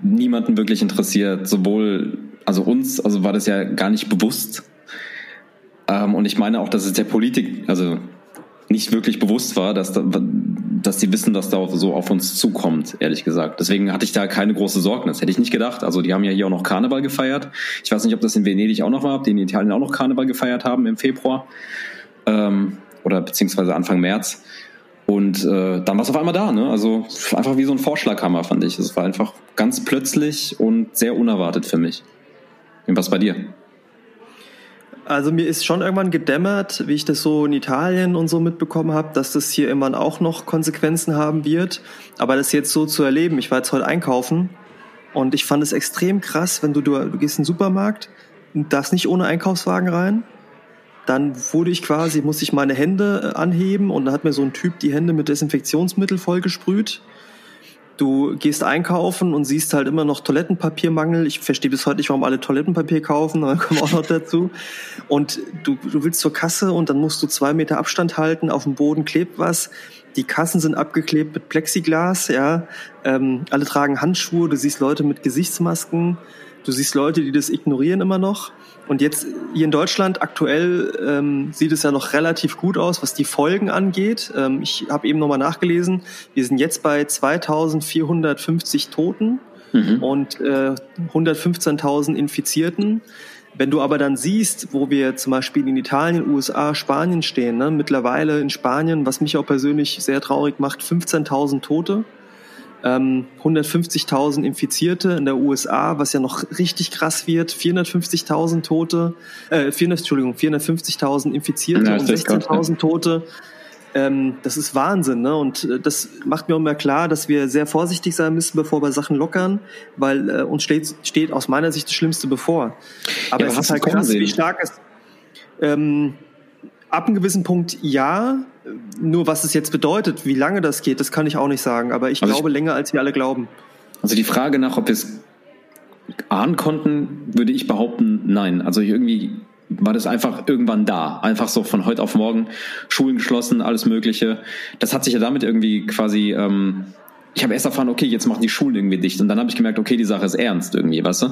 niemanden wirklich interessiert. Sowohl, also uns, also war das ja gar nicht bewusst. Ähm, und ich meine auch, dass es der Politik, also nicht wirklich bewusst war, dass, da, dass die wissen, dass da so auf uns zukommt, ehrlich gesagt. Deswegen hatte ich da keine große Sorgen. Das hätte ich nicht gedacht. Also die haben ja hier auch noch Karneval gefeiert. Ich weiß nicht, ob das in Venedig auch noch war, ob die in Italien auch noch Karneval gefeiert haben im Februar. Ähm, oder beziehungsweise Anfang März. Und äh, dann war es auf einmal da, ne? Also einfach wie so ein Vorschlaghammer, fand ich. Es war einfach ganz plötzlich und sehr unerwartet für mich. Und was bei dir? Also mir ist schon irgendwann gedämmert, wie ich das so in Italien und so mitbekommen habe, dass das hier irgendwann auch noch Konsequenzen haben wird. Aber das jetzt so zu erleben, ich war jetzt heute einkaufen und ich fand es extrem krass, wenn du, du, du gehst in den Supermarkt und darfst nicht ohne Einkaufswagen rein. Dann wurde ich quasi, musste ich meine Hände äh, anheben und dann hat mir so ein Typ die Hände mit Desinfektionsmittel vollgesprüht. Du gehst einkaufen und siehst halt immer noch Toilettenpapiermangel. Ich verstehe bis heute nicht, warum alle Toilettenpapier kaufen, aber kommen auch noch dazu. Und du, du willst zur Kasse und dann musst du zwei Meter Abstand halten, auf dem Boden klebt was. Die Kassen sind abgeklebt mit Plexiglas, ja. Ähm, alle tragen Handschuhe, du siehst Leute mit Gesichtsmasken, du siehst Leute, die das ignorieren immer noch. Und jetzt hier in Deutschland aktuell ähm, sieht es ja noch relativ gut aus, was die Folgen angeht. Ähm, ich habe eben nochmal nachgelesen, wir sind jetzt bei 2450 Toten mhm. und äh, 115.000 Infizierten. Wenn du aber dann siehst, wo wir zum Beispiel in Italien, USA, Spanien stehen, ne, mittlerweile in Spanien, was mich auch persönlich sehr traurig macht, 15.000 Tote ähm, 150.000 Infizierte in der USA, was ja noch richtig krass wird, 450.000 Tote, äh, 400, Entschuldigung, 450.000 Infizierte ja, und 16.000 Tote. Ähm, das ist Wahnsinn, ne? Und äh, das macht mir auch immer klar, dass wir sehr vorsichtig sein müssen, bevor wir Sachen lockern, weil äh, uns steht, steht aus meiner Sicht das Schlimmste bevor. Aber ja, es ist halt krass, sehen. wie stark es ähm, ab einem gewissen Punkt ja, nur was es jetzt bedeutet, wie lange das geht, das kann ich auch nicht sagen. Aber ich also glaube ich, länger, als wir alle glauben. Also die Frage nach, ob wir es ahnen konnten, würde ich behaupten, nein. Also irgendwie war das einfach irgendwann da. Einfach so von heute auf morgen, Schulen geschlossen, alles Mögliche. Das hat sich ja damit irgendwie quasi, ähm, ich habe erst erfahren, okay, jetzt machen die Schulen irgendwie dicht. Und dann habe ich gemerkt, okay, die Sache ist ernst irgendwie, weißt du?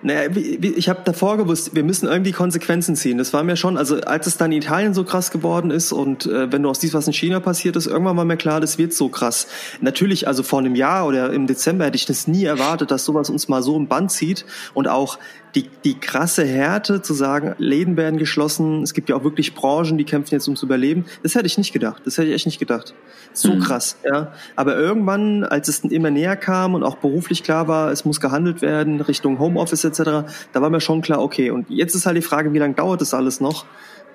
Naja, ich habe davor gewusst, wir müssen irgendwie Konsequenzen ziehen. Das war mir schon, also als es dann in Italien so krass geworden ist und äh, wenn du auch siehst, was in China passiert ist, irgendwann war mir klar, das wird so krass. Natürlich, also vor einem Jahr oder im Dezember hätte ich das nie erwartet, dass sowas uns mal so im Band zieht und auch die, die krasse Härte zu sagen, Läden werden geschlossen, es gibt ja auch wirklich Branchen, die kämpfen jetzt ums Überleben. Das hätte ich nicht gedacht. Das hätte ich echt nicht gedacht. So mhm. krass, ja. Aber irgendwann, als es immer näher kam und auch beruflich klar war, es muss gehandelt werden Richtung Homeoffice etc., da war mir schon klar, okay. Und jetzt ist halt die Frage, wie lange dauert das alles noch?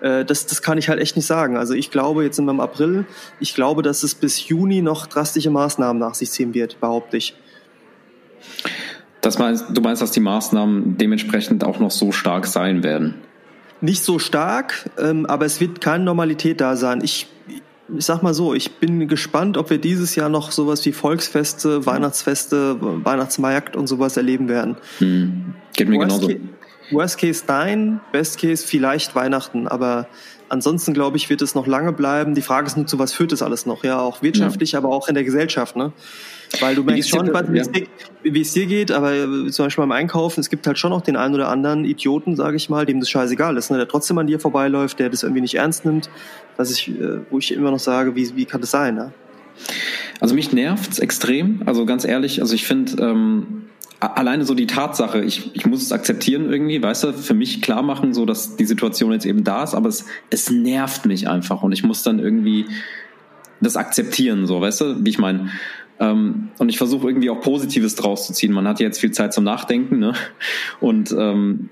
Äh, das, das kann ich halt echt nicht sagen. Also ich glaube, jetzt sind wir im April, ich glaube, dass es bis Juni noch drastische Maßnahmen nach sich ziehen wird, behaupte ich. Das meinst, du meinst, dass die Maßnahmen dementsprechend auch noch so stark sein werden? Nicht so stark, ähm, aber es wird keine Normalität da sein. Ich, ich sag mal so, ich bin gespannt, ob wir dieses Jahr noch sowas wie Volksfeste, Weihnachtsfeste, Weihnachtsmarkt und sowas erleben werden. Hm. Geht mir Worst genauso. Worst Case dein, Best Case vielleicht Weihnachten, aber ansonsten glaube ich, wird es noch lange bleiben. Die Frage ist nur, zu was führt das alles noch? Ja, auch wirtschaftlich, ja. aber auch in der Gesellschaft. Ne? Weil du merkst schon, wie, ja. wie es dir geht, aber äh, zum Beispiel beim Einkaufen, es gibt halt schon noch den einen oder anderen Idioten, sage ich mal, dem das scheißegal ist, ne? der trotzdem an dir vorbeiläuft, der das irgendwie nicht ernst nimmt, was ich, äh, wo ich immer noch sage, wie, wie kann das sein? Ne? Also mich nervt's extrem, also ganz ehrlich, also ich finde, ähm, alleine so die Tatsache, ich, ich muss es akzeptieren irgendwie, weißt du, für mich klar machen, so dass die Situation jetzt eben da ist, aber es, es nervt mich einfach und ich muss dann irgendwie das akzeptieren, so, weißt du, wie ich meine. Ähm, und ich versuche irgendwie auch Positives draus zu ziehen. Man hat jetzt viel Zeit zum Nachdenken, ne? Und ähm,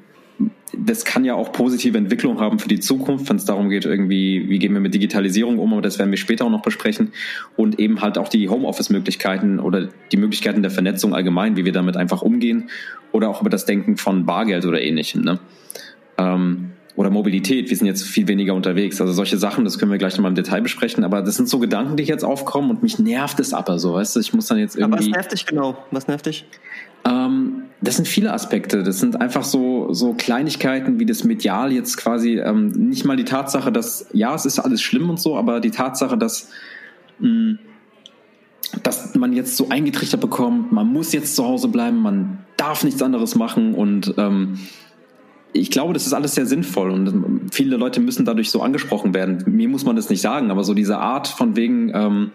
das kann ja auch positive Entwicklung haben für die Zukunft, wenn es darum geht, irgendwie, wie gehen wir mit Digitalisierung um, aber das werden wir später auch noch besprechen. Und eben halt auch die Homeoffice-Möglichkeiten oder die Möglichkeiten der Vernetzung allgemein, wie wir damit einfach umgehen oder auch über das Denken von Bargeld oder ähnlichem. Ne? Ähm, oder Mobilität, wir sind jetzt viel weniger unterwegs. Also solche Sachen, das können wir gleich nochmal im Detail besprechen. Aber das sind so Gedanken, die jetzt aufkommen und mich nervt es aber so, weißt du, ich muss dann jetzt irgendwie. Aber was nervt dich genau? Was nervt dich? Ähm, das sind viele Aspekte. Das sind einfach so, so Kleinigkeiten, wie das Medial jetzt quasi, ähm, nicht mal die Tatsache, dass, ja, es ist alles schlimm und so, aber die Tatsache, dass, mh, hm, dass man jetzt so eingetrichtert bekommt, man muss jetzt zu Hause bleiben, man darf nichts anderes machen und ähm, ich glaube, das ist alles sehr sinnvoll und viele Leute müssen dadurch so angesprochen werden. Mir muss man das nicht sagen, aber so diese Art von wegen, ähm,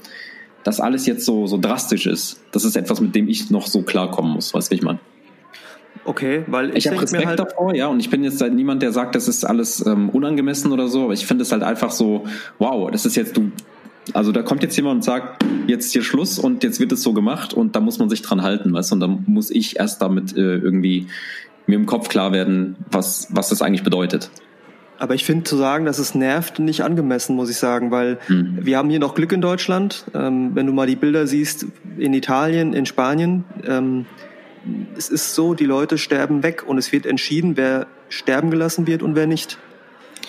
dass alles jetzt so, so drastisch ist, das ist etwas, mit dem ich noch so klarkommen muss, weißt du, ich meine? Okay, weil ich, ich habe Respekt halt davor, ja, und ich bin jetzt halt niemand, der sagt, das ist alles ähm, unangemessen oder so, aber ich finde es halt einfach so, wow, das ist jetzt du, also da kommt jetzt jemand und sagt, jetzt hier Schluss und jetzt wird es so gemacht und da muss man sich dran halten, weißt du, und dann muss ich erst damit äh, irgendwie mir im Kopf klar werden, was, was das eigentlich bedeutet. Aber ich finde zu sagen, dass es nervt, nicht angemessen, muss ich sagen, weil mhm. wir haben hier noch Glück in Deutschland. Ähm, wenn du mal die Bilder siehst in Italien, in Spanien, ähm, es ist so, die Leute sterben weg und es wird entschieden, wer sterben gelassen wird und wer nicht.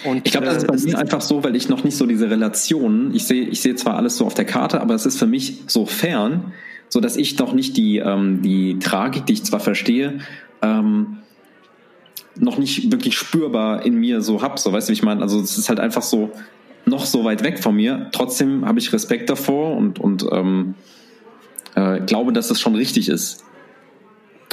Und, ich glaube, das ist äh, bei mir einfach so, weil ich noch nicht so diese Relationen, ich sehe, ich sehe zwar alles so auf der Karte, aber es ist für mich so fern, so dass ich doch nicht die, ähm, die Tragik, die ich zwar verstehe, ähm, noch nicht wirklich spürbar in mir so hab, so weißt du, wie ich meine? Also es ist halt einfach so noch so weit weg von mir. Trotzdem habe ich Respekt davor und, und ähm, äh, glaube, dass das schon richtig ist.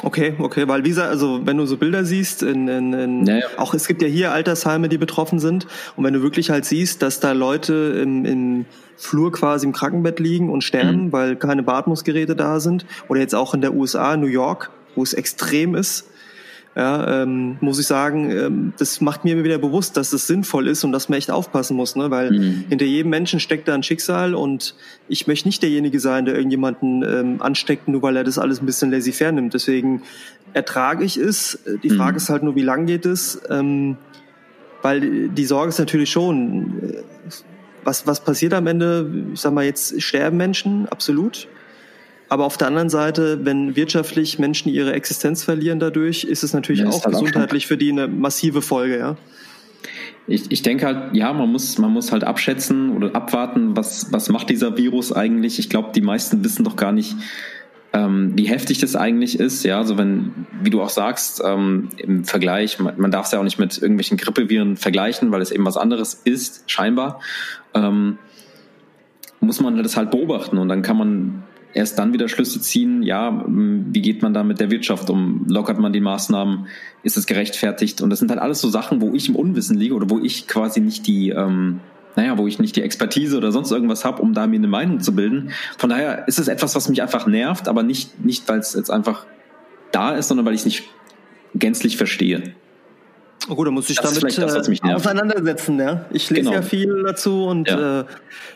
Okay, okay, weil wie gesagt, also wenn du so Bilder siehst, in, in, in ja, ja. auch es gibt ja hier Altersheime, die betroffen sind, und wenn du wirklich halt siehst, dass da Leute im, im Flur quasi im Krankenbett liegen und sterben, mhm. weil keine Beatmungsgeräte da sind, oder jetzt auch in der USA, New York, wo es extrem ist, ja, ähm, muss ich sagen, ähm, das macht mir immer wieder bewusst, dass es sinnvoll ist und dass man echt aufpassen muss, ne? weil mhm. hinter jedem Menschen steckt da ein Schicksal und ich möchte nicht derjenige sein, der irgendjemanden ähm, ansteckt, nur weil er das alles ein bisschen laissez-faire nimmt. Deswegen ertrage ich es. Die Frage mhm. ist halt nur, wie lang geht es? Ähm, weil die Sorge ist natürlich schon, äh, was, was passiert am Ende? Ich sag mal, jetzt sterben Menschen, absolut. Aber auf der anderen Seite, wenn wirtschaftlich Menschen ihre Existenz verlieren dadurch, ist es natürlich ja, auch halt gesundheitlich auch für die eine massive Folge, ja. Ich, ich denke halt, ja, man muss, man muss halt abschätzen oder abwarten, was, was macht dieser Virus eigentlich. Ich glaube, die meisten wissen doch gar nicht, ähm, wie heftig das eigentlich ist. Ja, also wenn, wie du auch sagst, ähm, im Vergleich, man, man darf es ja auch nicht mit irgendwelchen Grippeviren vergleichen, weil es eben was anderes ist, scheinbar. Ähm, muss man das halt beobachten und dann kann man erst dann wieder Schlüsse ziehen, ja, wie geht man da mit der Wirtschaft um? Lockert man die Maßnahmen? Ist es gerechtfertigt? Und das sind halt alles so Sachen, wo ich im Unwissen liege oder wo ich quasi nicht die, ähm, naja, wo ich nicht die Expertise oder sonst irgendwas habe, um da mir eine Meinung zu bilden. Von daher ist es etwas, was mich einfach nervt, aber nicht, nicht weil es jetzt einfach da ist, sondern weil ich es nicht gänzlich verstehe. Oh gut, dann muss ich das damit das, äh, auseinandersetzen. Ja? Ich lese genau. ja viel dazu und ja. äh,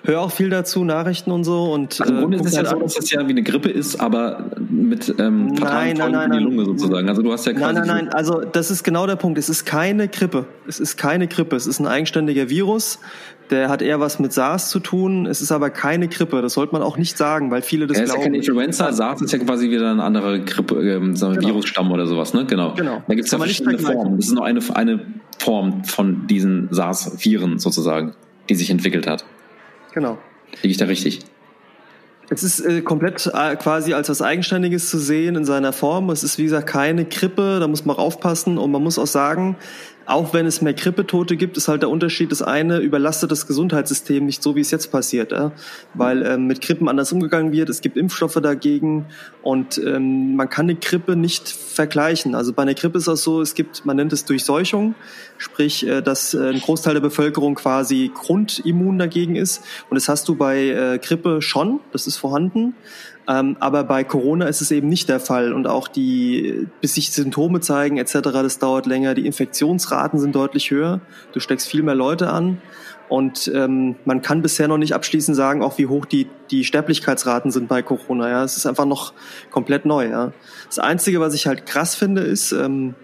höre auch viel dazu, Nachrichten und so. Und, also Im Grunde äh, ist es ja halt so, dass es ja wie eine Grippe ist, aber mit ähm, nein, nein, nein, in die Lunge sozusagen. Also du hast ja quasi Nein, nein, nein. Also das ist genau der Punkt. Es ist keine Grippe. Es ist keine Grippe. Es ist ein eigenständiger Virus. Der hat eher was mit SARS zu tun. Es ist aber keine Grippe. Das sollte man auch nicht sagen, weil viele das er ist glauben. Ja kein Influenza. SARS ist ja quasi wieder ein anderer Grippe, ähm, genau. Virusstamm oder sowas, ne? Genau. genau. Da gibt es ja verschiedene Formen. Das ist nur eine, eine Form von diesen SARS-Viren sozusagen, die sich entwickelt hat. Genau. Liege ich da richtig? Es ist äh, komplett äh, quasi als was Eigenständiges zu sehen in seiner Form. Es ist wie gesagt keine Krippe, da muss man auch aufpassen und man muss auch sagen, auch wenn es mehr Grippetote gibt, ist halt der Unterschied, das eine überlastet das Gesundheitssystem nicht so, wie es jetzt passiert, ja? weil ähm, mit Grippen anders umgegangen wird, es gibt Impfstoffe dagegen und ähm, man kann eine Grippe nicht vergleichen. Also bei einer Grippe ist das so, es gibt, man nennt es Durchseuchung, sprich, äh, dass äh, ein Großteil der Bevölkerung quasi grundimmun dagegen ist und das hast du bei äh, Grippe schon, das ist vorhanden. Ähm, aber bei Corona ist es eben nicht der Fall und auch die, bis sich Symptome zeigen etc., das dauert länger. Die Infektionsraten sind deutlich höher. Du steckst viel mehr Leute an und ähm, man kann bisher noch nicht abschließend sagen, auch wie hoch die, die Sterblichkeitsraten sind bei Corona. Ja, es ist einfach noch komplett neu. Ja. Das Einzige, was ich halt krass finde, ist, ähm,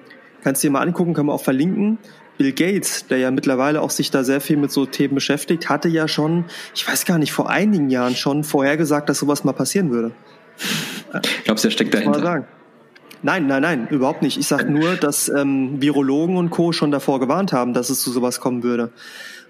kannst du dir mal angucken, kann man auch verlinken. Bill Gates, der ja mittlerweile auch sich da sehr viel mit so Themen beschäftigt, hatte ja schon, ich weiß gar nicht, vor einigen Jahren schon vorhergesagt, dass sowas mal passieren würde. Glaubst du, er steckt dahinter? Mal sagen. Nein, nein, nein, überhaupt nicht. Ich sage nur, dass ähm, Virologen und Co. schon davor gewarnt haben, dass es zu sowas kommen würde.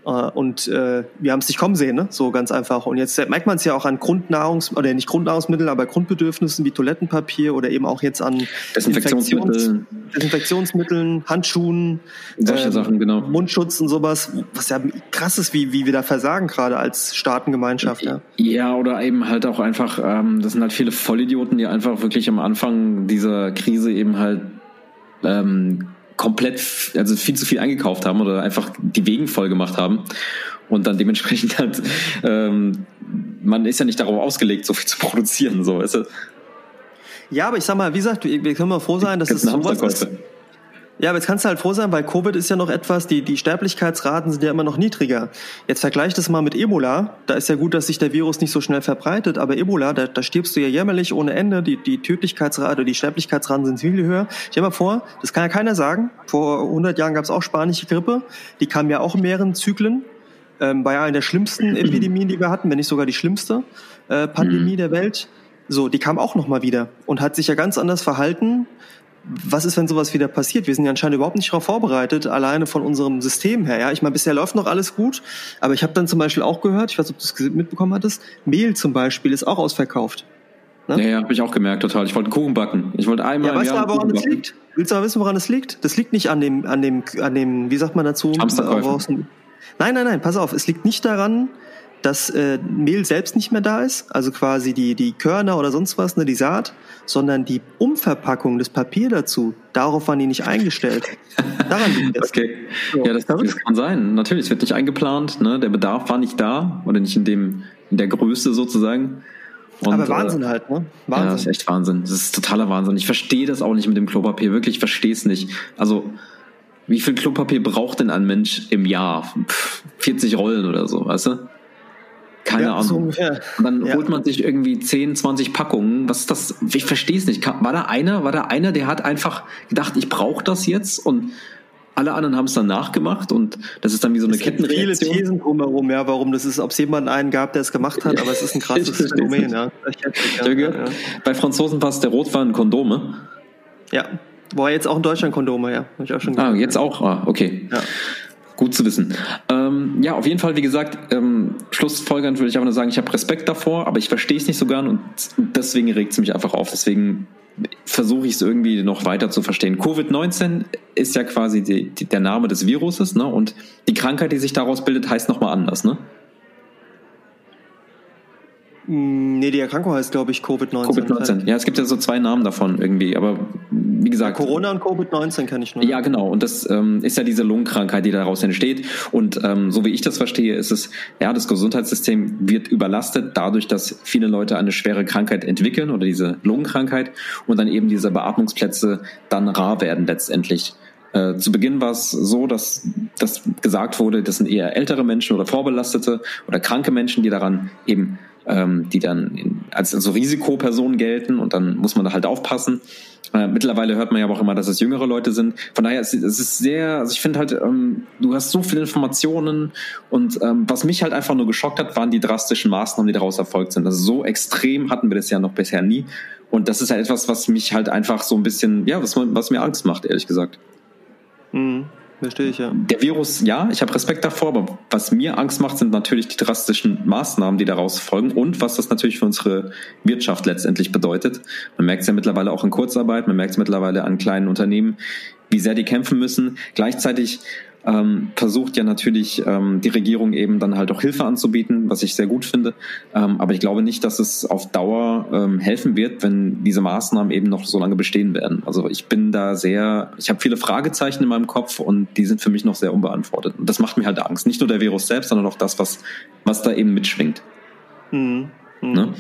Äh, und äh, wir haben es nicht kommen sehen, ne? so ganz einfach. Und jetzt merkt man es ja auch an Grundnahrungs- oder nicht Grundnahrungsmitteln, aber Grundbedürfnissen wie Toilettenpapier oder eben auch jetzt an Desinfektionsmitteln, Desinfektionsmitteln Handschuhen, solche ähm, Sachen, genau. Mundschutz und sowas, was ja krass ist, wie, wie wir da versagen gerade als Staatengemeinschaft. Ja. ja, oder eben halt auch einfach, ähm, das sind halt viele Vollidioten, die einfach wirklich am Anfang dieser Krise eben halt ähm, komplett, also viel zu viel eingekauft haben oder einfach die Wegen voll gemacht haben. Und dann dementsprechend halt, ähm, man ist ja nicht darauf ausgelegt, so viel zu produzieren, so, weißt du? Ja, aber ich sag mal, wie gesagt, wir können mal froh sein, dass es sowas ist. Ja, aber jetzt kannst du halt froh sein, weil Covid ist ja noch etwas, die, die Sterblichkeitsraten sind ja immer noch niedriger. Jetzt vergleich das mal mit Ebola. Da ist ja gut, dass sich der Virus nicht so schnell verbreitet, aber Ebola, da, da stirbst du ja jämmerlich ohne Ende. Die, die Tödlichkeitsrate, die Sterblichkeitsraten sind viel höher. Stell dir mal vor, das kann ja keiner sagen. Vor 100 Jahren gab es auch spanische Grippe. Die kam ja auch in mehreren Zyklen. Ähm, war ja eine der schlimmsten Epidemien, die wir hatten, wenn nicht sogar die schlimmste äh, Pandemie mhm. der Welt. So, die kam auch noch mal wieder und hat sich ja ganz anders verhalten was ist, wenn sowas wieder passiert? Wir sind ja anscheinend überhaupt nicht darauf vorbereitet, alleine von unserem System her. Ja, ich meine, bisher läuft noch alles gut, aber ich habe dann zum Beispiel auch gehört, ich weiß, ob du es mitbekommen hattest, Mehl zum Beispiel ist auch ausverkauft. Ne? Ja, ja, habe ich auch gemerkt, total. Ich wollte Kuchen backen. Ich wollte einmal. Ja, weißt du aber, woran es liegt? Willst du aber wissen, woran es liegt? Das liegt nicht an dem, an dem, an dem, wie sagt man dazu? Hamsterkäufen. Nein, nein, nein, pass auf. Es liegt nicht daran, dass äh, Mehl selbst nicht mehr da ist, also quasi die, die Körner oder sonst was, ne, die Saat, sondern die Umverpackung, das Papier dazu, darauf waren die nicht eingestellt. Daran liegt das. Okay. Ja, das, das, kann sein. Natürlich, es wird nicht eingeplant, ne? der Bedarf war nicht da oder nicht in, dem, in der Größe sozusagen. Und, Aber Wahnsinn äh, halt, ne? Wahnsinn. Ja, das ist echt Wahnsinn. Das ist totaler Wahnsinn. Ich verstehe das auch nicht mit dem Klopapier. Wirklich, ich verstehe es nicht. Also, wie viel Klopapier braucht denn ein Mensch im Jahr? Pff, 40 Rollen oder so, weißt du? Keine ja, Ahnung. So ungefähr. Und dann ja. holt man sich irgendwie 10, 20 Packungen. Was ist das? Ich verstehe es nicht. War da einer, war da einer, der hat einfach gedacht, ich brauche das jetzt und alle anderen haben es dann nachgemacht und das ist dann wie so eine es Kettenreaktion. Es gibt viele Thesen drumherum, ja, warum das ist, ob es jemanden einen gab, der es gemacht hat, aber es ist ein krasses Phänomen, ja. Ich habe gehört, ja. bei Franzosen passt der Rotwein Kondome. Ja, war jetzt auch in Deutschland Kondome, ja. Hab ich auch schon ah, jetzt auch? Ah, okay. Ja. Gut zu wissen. Ähm, ja, auf jeden Fall, wie gesagt, ähm, schlussfolgernd würde ich einfach nur sagen, ich habe Respekt davor, aber ich verstehe es nicht so gern und deswegen regt es mich einfach auf. Deswegen versuche ich es irgendwie noch weiter zu verstehen. Covid-19 ist ja quasi die, die, der Name des Viruses, ne? Und die Krankheit, die sich daraus bildet, heißt nochmal anders, ne? Mm, nee, die Erkrankung heißt, glaube ich, Covid-19. Covid-19. Ja, es gibt ja so zwei Namen davon irgendwie, aber wie gesagt. Corona und Covid-19 kenne ich nur. Ja, genau. Und das ähm, ist ja diese Lungenkrankheit, die daraus entsteht. Und ähm, so wie ich das verstehe, ist es, ja, das Gesundheitssystem wird überlastet dadurch, dass viele Leute eine schwere Krankheit entwickeln oder diese Lungenkrankheit und dann eben diese Beatmungsplätze dann rar werden letztendlich. Äh, zu Beginn war es so, dass, dass gesagt wurde, das sind eher ältere Menschen oder vorbelastete oder kranke Menschen, die daran eben ähm, die dann in, als also Risikopersonen gelten und dann muss man da halt aufpassen. Äh, mittlerweile hört man ja auch immer, dass es jüngere Leute sind. Von daher ist es ist sehr, also ich finde halt, ähm, du hast so viele Informationen und ähm, was mich halt einfach nur geschockt hat, waren die drastischen Maßnahmen, die daraus erfolgt sind. Also so extrem hatten wir das ja noch bisher nie. Und das ist halt etwas, was mich halt einfach so ein bisschen, ja, was, was mir Angst macht, ehrlich gesagt. Mhm. Verstehe ich, ja. Der Virus, ja, ich habe Respekt davor, aber was mir Angst macht, sind natürlich die drastischen Maßnahmen, die daraus folgen und was das natürlich für unsere Wirtschaft letztendlich bedeutet. Man merkt es ja mittlerweile auch in Kurzarbeit, man merkt es mittlerweile an kleinen Unternehmen, wie sehr die kämpfen müssen. Gleichzeitig ähm, versucht ja natürlich ähm, die Regierung eben dann halt auch Hilfe anzubieten, was ich sehr gut finde. Ähm, aber ich glaube nicht, dass es auf Dauer ähm, helfen wird, wenn diese Maßnahmen eben noch so lange bestehen werden. Also ich bin da sehr, ich habe viele Fragezeichen in meinem Kopf und die sind für mich noch sehr unbeantwortet. Und das macht mir halt Angst. Nicht nur der Virus selbst, sondern auch das, was, was da eben mitschwingt. Mhm. Mhm. Ne?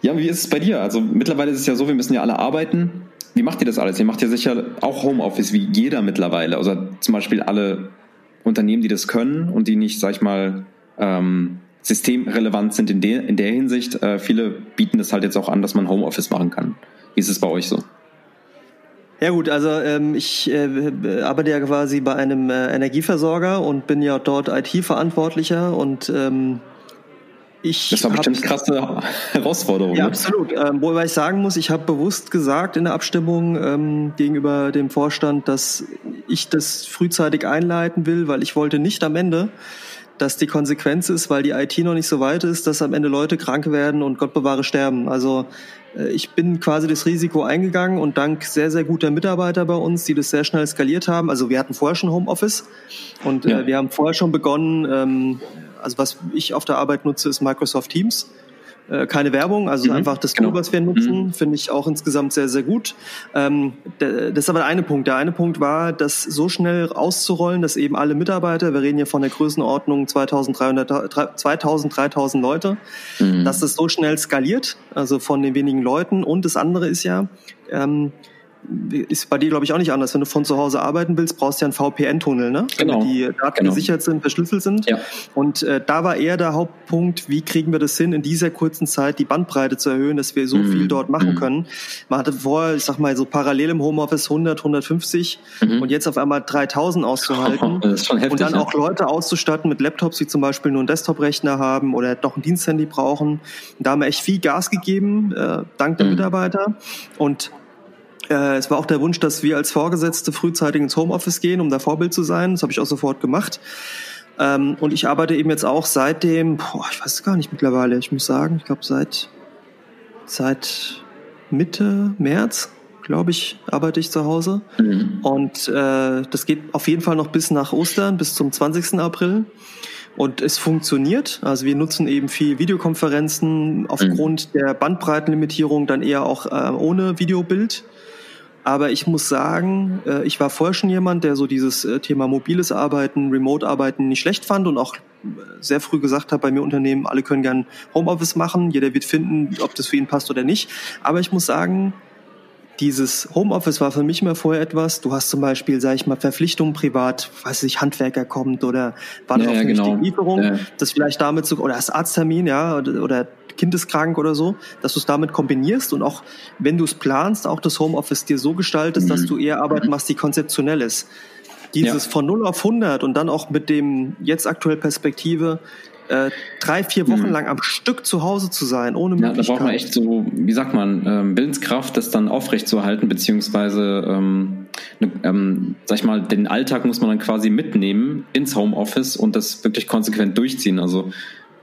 Ja, wie ist es bei dir? Also mittlerweile ist es ja so, wir müssen ja alle arbeiten. Wie macht ihr das alles? Ihr macht ja sicher auch Homeoffice wie jeder mittlerweile. Also zum Beispiel alle Unternehmen, die das können und die nicht, sag ich mal, ähm, systemrelevant sind in der, in der Hinsicht. Äh, viele bieten das halt jetzt auch an, dass man Homeoffice machen kann. Wie ist es bei euch so? Ja gut, also ähm, ich äh, arbeite ja quasi bei einem äh, Energieversorger und bin ja dort IT-Verantwortlicher und ähm, ich das war bestimmt eine krasse Herausforderung. Ja, ne? absolut. Ähm, wobei ich sagen muss, ich habe bewusst gesagt in der Abstimmung ähm, gegenüber dem Vorstand, dass ich das frühzeitig einleiten will, weil ich wollte nicht am Ende, dass die Konsequenz ist, weil die IT noch nicht so weit ist, dass am Ende Leute krank werden und Gott bewahre sterben. Also äh, ich bin quasi das Risiko eingegangen und dank sehr, sehr guter Mitarbeiter bei uns, die das sehr schnell skaliert haben. Also wir hatten vorher schon Homeoffice und äh, ja. wir haben vorher schon begonnen, ähm, also was ich auf der Arbeit nutze, ist Microsoft Teams. Äh, keine Werbung, also mhm, einfach das Tool, genau. was wir nutzen, mhm. finde ich auch insgesamt sehr, sehr gut. Ähm, das ist aber der eine Punkt. Der eine Punkt war, das so schnell auszurollen, dass eben alle Mitarbeiter, wir reden hier von der Größenordnung 2300, 2000, 3000 Leute, mhm. dass das so schnell skaliert, also von den wenigen Leuten. Und das andere ist ja, ähm, ist bei dir, glaube ich, auch nicht anders. Wenn du von zu Hause arbeiten willst, brauchst du ja einen VPN-Tunnel, ne? Genau. Damit die Daten genau. gesichert sind, verschlüsselt sind. Ja. Und äh, da war eher der Hauptpunkt, wie kriegen wir das hin, in dieser kurzen Zeit die Bandbreite zu erhöhen, dass wir so mhm. viel dort machen mhm. können. Man hatte vorher, ich sag mal, so parallel im Homeoffice 100, 150 mhm. und jetzt auf einmal 3000 auszuhalten. das ist schon heftig, und dann ja. auch Leute auszustatten mit Laptops, die zum Beispiel nur einen Desktop-Rechner haben oder doch ein Diensthandy brauchen. Und da haben wir echt viel Gas gegeben, äh, dank der mhm. Mitarbeiter. Und Äh, es war auch der Wunsch, dass wir als Vorgesetzte frühzeitig ins Homeoffice gehen, um da Vorbild zu sein. Das habe ich auch sofort gemacht. Ähm, und ich arbeite eben jetzt auch seitdem, boah, ich weiß es gar nicht mittlerweile, ich muss sagen, ich glaube seit, seit Mitte März, glaube ich, arbeite ich zu Hause. Mhm. Und äh, das geht auf jeden Fall noch bis nach Ostern, bis zum 20. April. Und es funktioniert. Also wir nutzen eben viel Videokonferenzen aufgrund mhm. der Bandbreitenlimitierung dann eher auch äh, ohne Videobild. Aber ich muss sagen, äh, ich war vorher schon jemand, der so dieses äh, Thema mobiles Arbeiten, Remote-Arbeiten nicht schlecht fand und auch äh, sehr früh gesagt hat, bei mir Unternehmen, alle können gern Homeoffice machen, jeder wird finden, ob das für ihn passt oder nicht. Aber ich muss sagen, dieses Homeoffice war für mich immer vorher etwas. Du hast zum Beispiel, sage ich mal, Verpflichtungen privat, weiß ich, Handwerker kommt oder war ja, ja, genau. die Lieferung, ja. das vielleicht damit so, oder das Arzttermin, ja, oder, oder Kind ist krank oder so, dass du es damit kombinierst und auch, wenn du es planst, auch das Homeoffice dir so gestaltest, mhm. dass du eher Arbeit mhm. machst, die konzeptionell ist. Dieses ja. von 0 auf 100 und dann auch mit dem jetzt aktuell Perspektive, äh, drei, vier Wochen hm. lang am Stück zu Hause zu sein, ohne Möglichkeit. Ja, da braucht man echt so, wie sagt man, ähm, Willenskraft, das dann aufrechtzuerhalten, beziehungsweise, ähm, ne, ähm, sag ich mal, den Alltag muss man dann quasi mitnehmen ins Homeoffice und das wirklich konsequent durchziehen. Also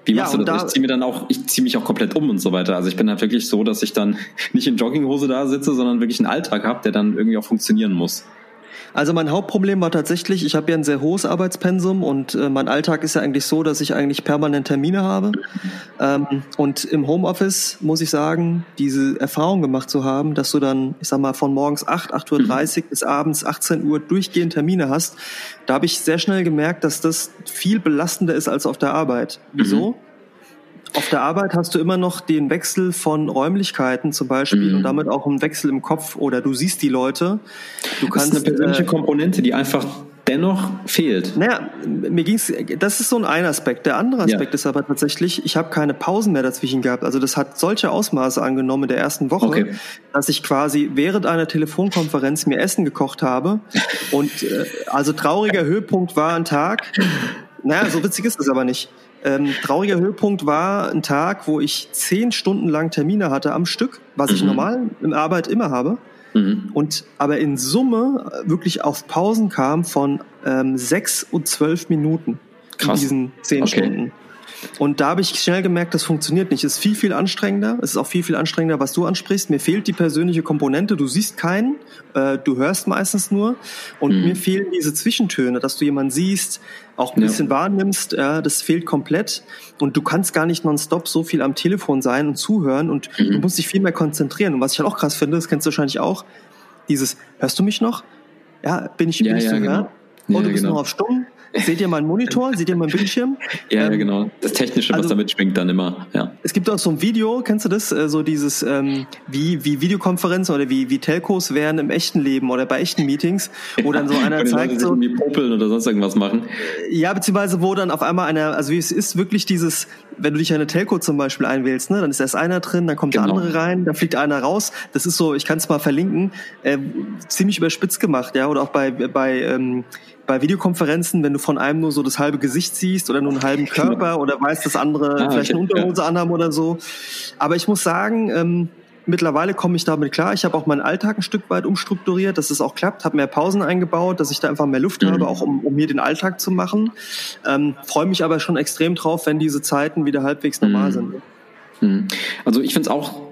wie machst ja, du das? Da, ich ziehe mir dann auch, ich ziehe mich auch komplett um und so weiter. Also ich bin halt wirklich so, dass ich dann nicht in Jogginghose da sitze, sondern wirklich einen Alltag habe, der dann irgendwie auch funktionieren muss. Also mein Hauptproblem war tatsächlich, ich habe ja ein sehr hohes Arbeitspensum und äh, mein Alltag ist ja eigentlich so, dass ich eigentlich permanent Termine habe. Ähm, und im Homeoffice muss ich sagen, diese Erfahrung gemacht zu haben, dass du dann, ich sag mal, von morgens 8, 8.30 Uhr bis abends 18 Uhr durchgehend Termine hast, da habe ich sehr schnell gemerkt, dass das viel belastender ist als auf der Arbeit. Wieso? Auf der Arbeit hast du immer noch den Wechsel von Räumlichkeiten zum Beispiel mhm. und damit auch einen Wechsel im Kopf oder du siehst die Leute. Du kannst das ist eine persönliche äh, Komponente, die einfach dennoch fehlt. Naja, mir ging's, das ist so ein Aspekt. Der andere Aspekt ja. ist aber tatsächlich, ich habe keine Pausen mehr dazwischen gehabt. Also das hat solche Ausmaße angenommen in der ersten Woche, okay. dass ich quasi während einer Telefonkonferenz mir Essen gekocht habe. Und äh, also trauriger Höhepunkt war ein Tag. Naja, so witzig ist es aber nicht. Ähm, trauriger Höhepunkt war ein Tag, wo ich zehn Stunden lang Termine hatte am Stück, was mhm. ich normal in Arbeit immer habe. Mhm. Und aber in Summe wirklich auf Pausen kam von ähm, sechs und zwölf Minuten Krass. in diesen zehn okay. Stunden. Und da habe ich schnell gemerkt, das funktioniert nicht. Es ist viel, viel anstrengender. Es ist auch viel, viel anstrengender, was du ansprichst. Mir fehlt die persönliche Komponente. Du siehst keinen, äh, du hörst meistens nur. Und mhm. mir fehlen diese Zwischentöne, dass du jemanden siehst, auch ein bisschen ja. wahrnimmst. Ja, das fehlt komplett. Und du kannst gar nicht nonstop so viel am Telefon sein und zuhören. Und mhm. du musst dich viel mehr konzentrieren. Und was ich halt auch krass finde, das kennst du wahrscheinlich auch, dieses, hörst du mich noch? Ja, bin ich, bin ja, ich ja, zu genau. hören? Oh, du bist genau. noch auf Stumm? Seht ihr meinen Monitor? Seht ihr meinen Bildschirm? ja, ähm, genau. Das Technische, was also, da mitschwingt dann immer. Ja. Es gibt auch so ein Video, kennst du das? Äh, so dieses, ähm, wie, wie Videokonferenzen oder wie, wie Telcos wären im echten Leben oder bei echten Meetings, wo dann so einer zeigt. So, irgendwie popeln oder sonst irgendwas machen. Ja, beziehungsweise wo dann auf einmal einer, also wie es ist wirklich dieses, wenn du dich in eine Telco zum Beispiel einwählst, ne, dann ist erst einer drin, dann kommt genau. der andere rein, dann fliegt einer raus. Das ist so, ich kann es mal verlinken, äh, ziemlich überspitzt gemacht, ja, oder auch bei, bei ähm, bei Videokonferenzen, wenn du von einem nur so das halbe Gesicht siehst oder nur einen halben genau. Körper oder weißt, dass andere ah, vielleicht eine Unterhose ja. anhaben oder so. Aber ich muss sagen, ähm, mittlerweile komme ich damit klar. Ich habe auch meinen Alltag ein Stück weit umstrukturiert, dass es auch klappt, habe mehr Pausen eingebaut, dass ich da einfach mehr Luft mhm. habe, auch um, um mir den Alltag zu machen. Ähm, Freue mich aber schon extrem drauf, wenn diese Zeiten wieder halbwegs normal mhm. sind. Mhm. Also ich finde es auch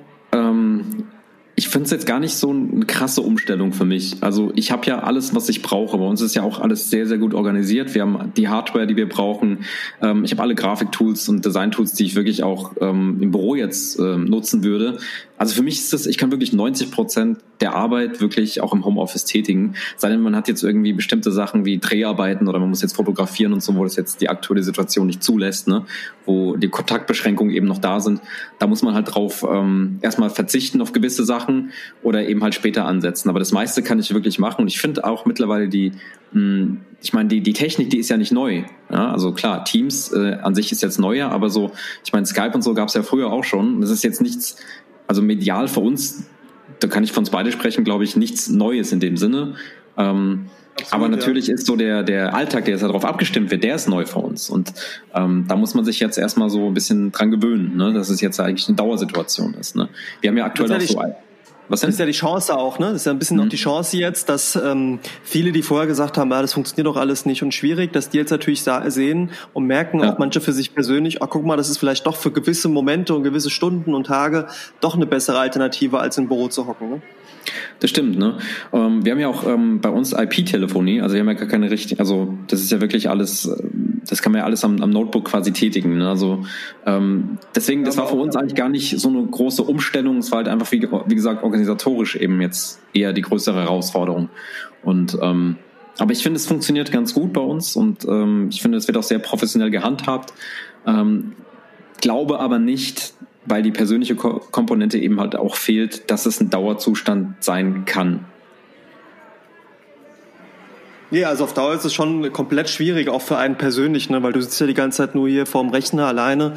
ich finde es jetzt gar nicht so eine krasse Umstellung für mich. Also ich habe ja alles, was ich brauche. Bei uns ist ja auch alles sehr, sehr gut organisiert. Wir haben die Hardware, die wir brauchen. Ähm, ich habe alle Grafiktools und Designtools, die ich wirklich auch ähm, im Büro jetzt ähm, nutzen würde. Also für mich ist das, ich kann wirklich 90 Prozent der Arbeit wirklich auch im Homeoffice tätigen. Sei denn, man hat jetzt irgendwie bestimmte Sachen wie Dreharbeiten oder man muss jetzt fotografieren und so, wo das jetzt die aktuelle Situation nicht zulässt, ne? wo die Kontaktbeschränkungen eben noch da sind. Da muss man halt drauf ähm, erstmal verzichten auf gewisse Sachen oder eben halt später ansetzen. Aber das meiste kann ich wirklich machen und ich finde auch mittlerweile die, mh, hm, ich meine, die, die Technik, die ist ja nicht neu. Ja? Also klar, Teams äh, an sich ist jetzt neuer, aber so, ich meine, Skype und so gab es ja früher auch schon. Das ist jetzt nichts also medial für uns, da kann ich von uns beide sprechen, glaube ich, nichts Neues in dem Sinne. Ähm, Absolut, aber natürlich ja. ist so der, der Alltag, der jetzt darauf abgestimmt wird, der ist neu für uns. Und ähm, da muss man sich jetzt erstmal so ein bisschen dran gewöhnen, ne? dass es jetzt eigentlich eine Dauersituation ist. Ne? Wir haben ja aktuell auch so. Was denn? Das ist ja die Chance auch, ne? Das ist ja ein bisschen mhm. auch die Chance jetzt, dass ähm, viele, die vorher gesagt haben, ah, das funktioniert doch alles nicht und schwierig, dass die jetzt natürlich sehen und merken, ja. auch manche für sich persönlich, ach guck mal, das ist vielleicht doch für gewisse Momente und gewisse Stunden und Tage doch eine bessere Alternative, als im Büro zu hocken. Ne? Das stimmt, ne? Ähm, wir haben ja auch ähm, bei uns IP-Telefonie, also wir haben ja gar keine richtige, also das ist ja wirklich alles, äh, das kann man ja alles am, am Notebook quasi tätigen. Ne? Also ähm, deswegen, das war für uns eigentlich gar nicht so eine große Umstellung, es war halt einfach, wie, wie gesagt, organisatorisch eben jetzt eher die größere Herausforderung. Und ähm, aber ich finde, es funktioniert ganz gut bei uns und ähm, ich finde, es wird auch sehr professionell gehandhabt. Ähm, glaube aber nicht, weil die persönliche Komponente eben halt auch fehlt, dass es ein Dauerzustand sein kann. Ja, also auf Dauer ist es schon komplett schwierig, auch für einen persönlich, ne? weil du sitzt ja die ganze Zeit nur hier vorm Rechner alleine,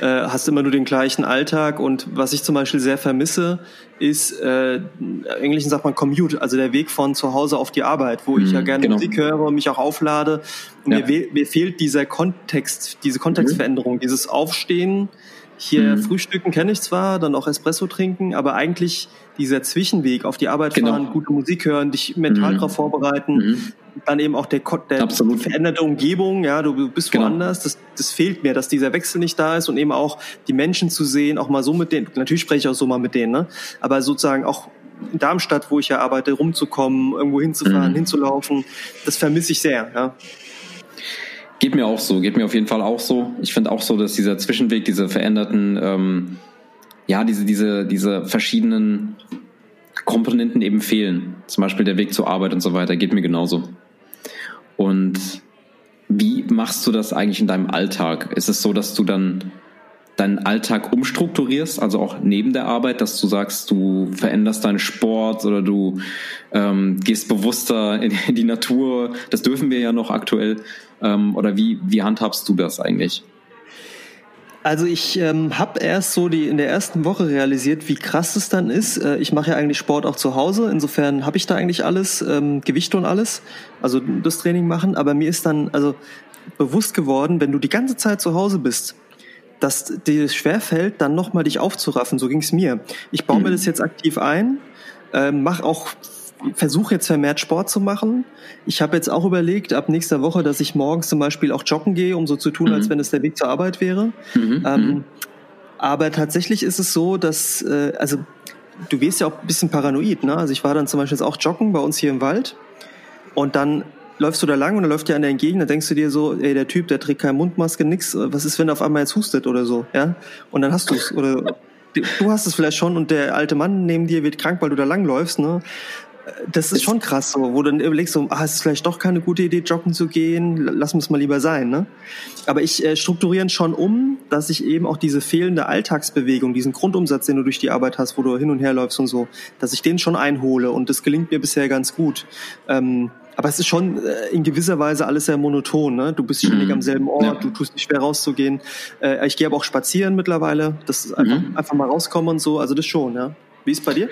äh, hast immer nur den gleichen Alltag und was ich zum Beispiel sehr vermisse, ist, äh, im Englischen sagt man Commute, also der Weg von zu Hause auf die Arbeit, wo ich ja mhm, gerne genau. Musik höre und mich auch auflade. Und ja. mir, mir fehlt dieser Kontext, diese Kontextveränderung, mhm. dieses Aufstehen, hier mhm. Frühstücken kenne ich zwar, dann auch Espresso trinken, aber eigentlich dieser Zwischenweg auf die Arbeit genau. fahren, gute Musik hören, dich mental mhm. darauf vorbereiten, mhm. dann eben auch der, der veränderte Umgebung, ja, du bist genau. woanders, das, das fehlt mir, dass dieser Wechsel nicht da ist und eben auch die Menschen zu sehen, auch mal so mit denen, natürlich spreche ich auch so mal mit denen, ne? aber sozusagen auch in Darmstadt, wo ich ja arbeite, rumzukommen, irgendwo hinzufahren, mhm. hinzulaufen, das vermisse ich sehr, ja. Geht mir auch so, geht mir auf jeden Fall auch so. Ich finde auch so, dass dieser Zwischenweg, diese veränderten, ähm, ja, diese, diese, diese verschiedenen Komponenten eben fehlen. Zum Beispiel der Weg zur Arbeit und so weiter, geht mir genauso. Und wie machst du das eigentlich in deinem Alltag? Ist es so, dass du dann deinen Alltag umstrukturierst, also auch neben der Arbeit, dass du sagst, du veränderst deinen Sport oder du ähm, gehst bewusster in, die Natur. Das dürfen wir ja noch aktuell. Ähm, oder wie, wie handhabst du das eigentlich? Also ich ähm, habe erst so die in der ersten Woche realisiert, wie krass es dann ist. Äh, ich mache ja eigentlich Sport auch zu Hause, insofern habe ich da eigentlich alles, ähm, Gewicht und alles, also das Training machen. Aber mir ist dann also bewusst geworden, wenn du die ganze Zeit zu Hause bist, dass dir schwerfällt, dann nochmal dich aufzuraffen. So ging es mir. Ich baue mhm. mir das jetzt aktiv ein, äh, mache auch versuche jetzt vermehrt Sport zu machen. Ich habe jetzt auch überlegt, ab nächster Woche, dass ich morgens zum Beispiel auch joggen gehe, um so zu tun, mhm. als wenn es der Weg zur Arbeit wäre. Mhm. Ähm, mhm. aber tatsächlich ist es so, dass, äh, also du wirst ja auch ein bisschen paranoid. Ne? Also ich war dann zum Beispiel jetzt auch joggen bei uns hier im Wald und dann läufst du da lang und dann läuft dir einer entgegen, dann denkst du dir so, ey, der Typ, der trägt keine Mundmaske, nix, was ist, wenn er auf einmal jetzt hustet oder so, ja? Und dann hast du es. Oder du hast es vielleicht schon und der alte Mann neben dir wird krank, weil du da langläufst, ne? Das ist schon krass, so, wo du dann überlegst, so, ah, es ist vielleicht doch keine gute Idee, joggen zu gehen, lass uns mal lieber sein. Ne? Aber ich äh, strukturiere schon um, dass ich eben auch diese fehlende Alltagsbewegung, diesen Grundumsatz, den du durch die Arbeit hast, wo du hin und her läufst und so, dass ich den schon einhole und das gelingt mir bisher ganz gut. Ähm, aber es ist schon äh, in gewisser Weise alles sehr monoton. Ne? Du bist ständig mhm. am selben Ort, ja. du tust nicht schwer rauszugehen. Äh, ich gehe aber auch spazieren mittlerweile, das ist einfach, mhm. einfach mal rauskommen und so, also das schon. Ja? Wie ist bei dir?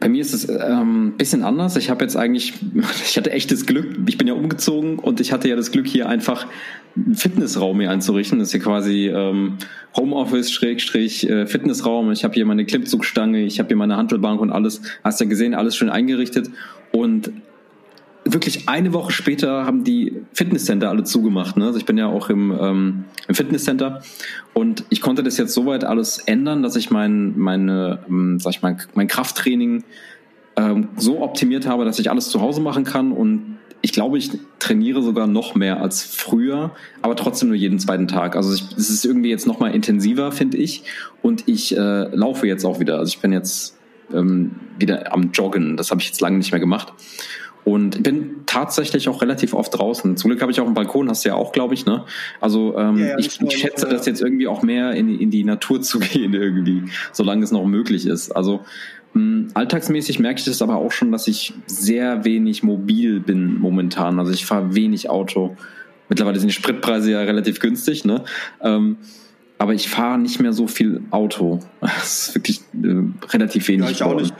Bei mir ist es ähm, bisschen anders. Ich habe jetzt eigentlich, ich hatte echtes Glück. Ich bin ja umgezogen und ich hatte ja das Glück, hier einfach einen Fitnessraum hier einzurichten. Das ist hier quasi ähm, Homeoffice Schrägstrich äh, Fitnessraum. Ich habe hier meine Klimmzugstange, ich habe hier meine Handelbank und alles. Hast ja gesehen, alles schön eingerichtet. Und wirklich eine Woche später haben die Fitnesscenter alle zugemacht. Ne? Also ich bin ja auch im, ähm, im Fitnesscenter und ich konnte das jetzt soweit alles ändern, dass ich mein, meine, ähm, sag ich mal, mein Krafttraining ähm, so optimiert habe, dass ich alles zu Hause machen kann und ich glaube, ich trainiere sogar noch mehr als früher, aber trotzdem nur jeden zweiten Tag. Also es ist irgendwie jetzt noch mal intensiver, finde ich. Und ich äh, laufe jetzt auch wieder. Also ich bin jetzt ähm, wieder am Joggen. Das habe ich jetzt lange nicht mehr gemacht. Und bin tatsächlich auch relativ oft draußen. Zum Glück habe ich auch einen Balkon, hast du ja auch, glaube ich, ne? Also ähm, ja, ja, ich, ich schätze das jetzt irgendwie auch mehr in, in die Natur zu gehen irgendwie, solange es noch möglich ist. Also mh, hm, alltagsmäßig merke ich das aber auch schon, dass ich sehr wenig mobil bin momentan. Also ich fahre wenig Auto. Mittlerweile sind die Spritpreise ja relativ günstig, ne? Ähm, aber ich fahre nicht mehr so viel Auto. Das ist wirklich äh, relativ wenig. Ja, ich auch nicht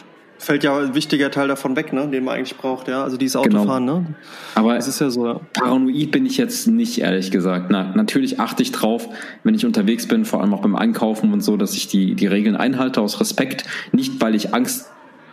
fällt ja ein wichtiger Teil davon weg, ne, den man eigentlich braucht, ja. Also dieses Autofahren, genau. ne? Aber das ist ja so. Ja. Paranoid bin ich jetzt nicht, ehrlich gesagt. Na, natürlich achte ich drauf, wenn ich unterwegs bin, vor allem auch beim Einkaufen und so, dass ich die, die Regeln einhalte aus Respekt. Nicht, weil ich Angst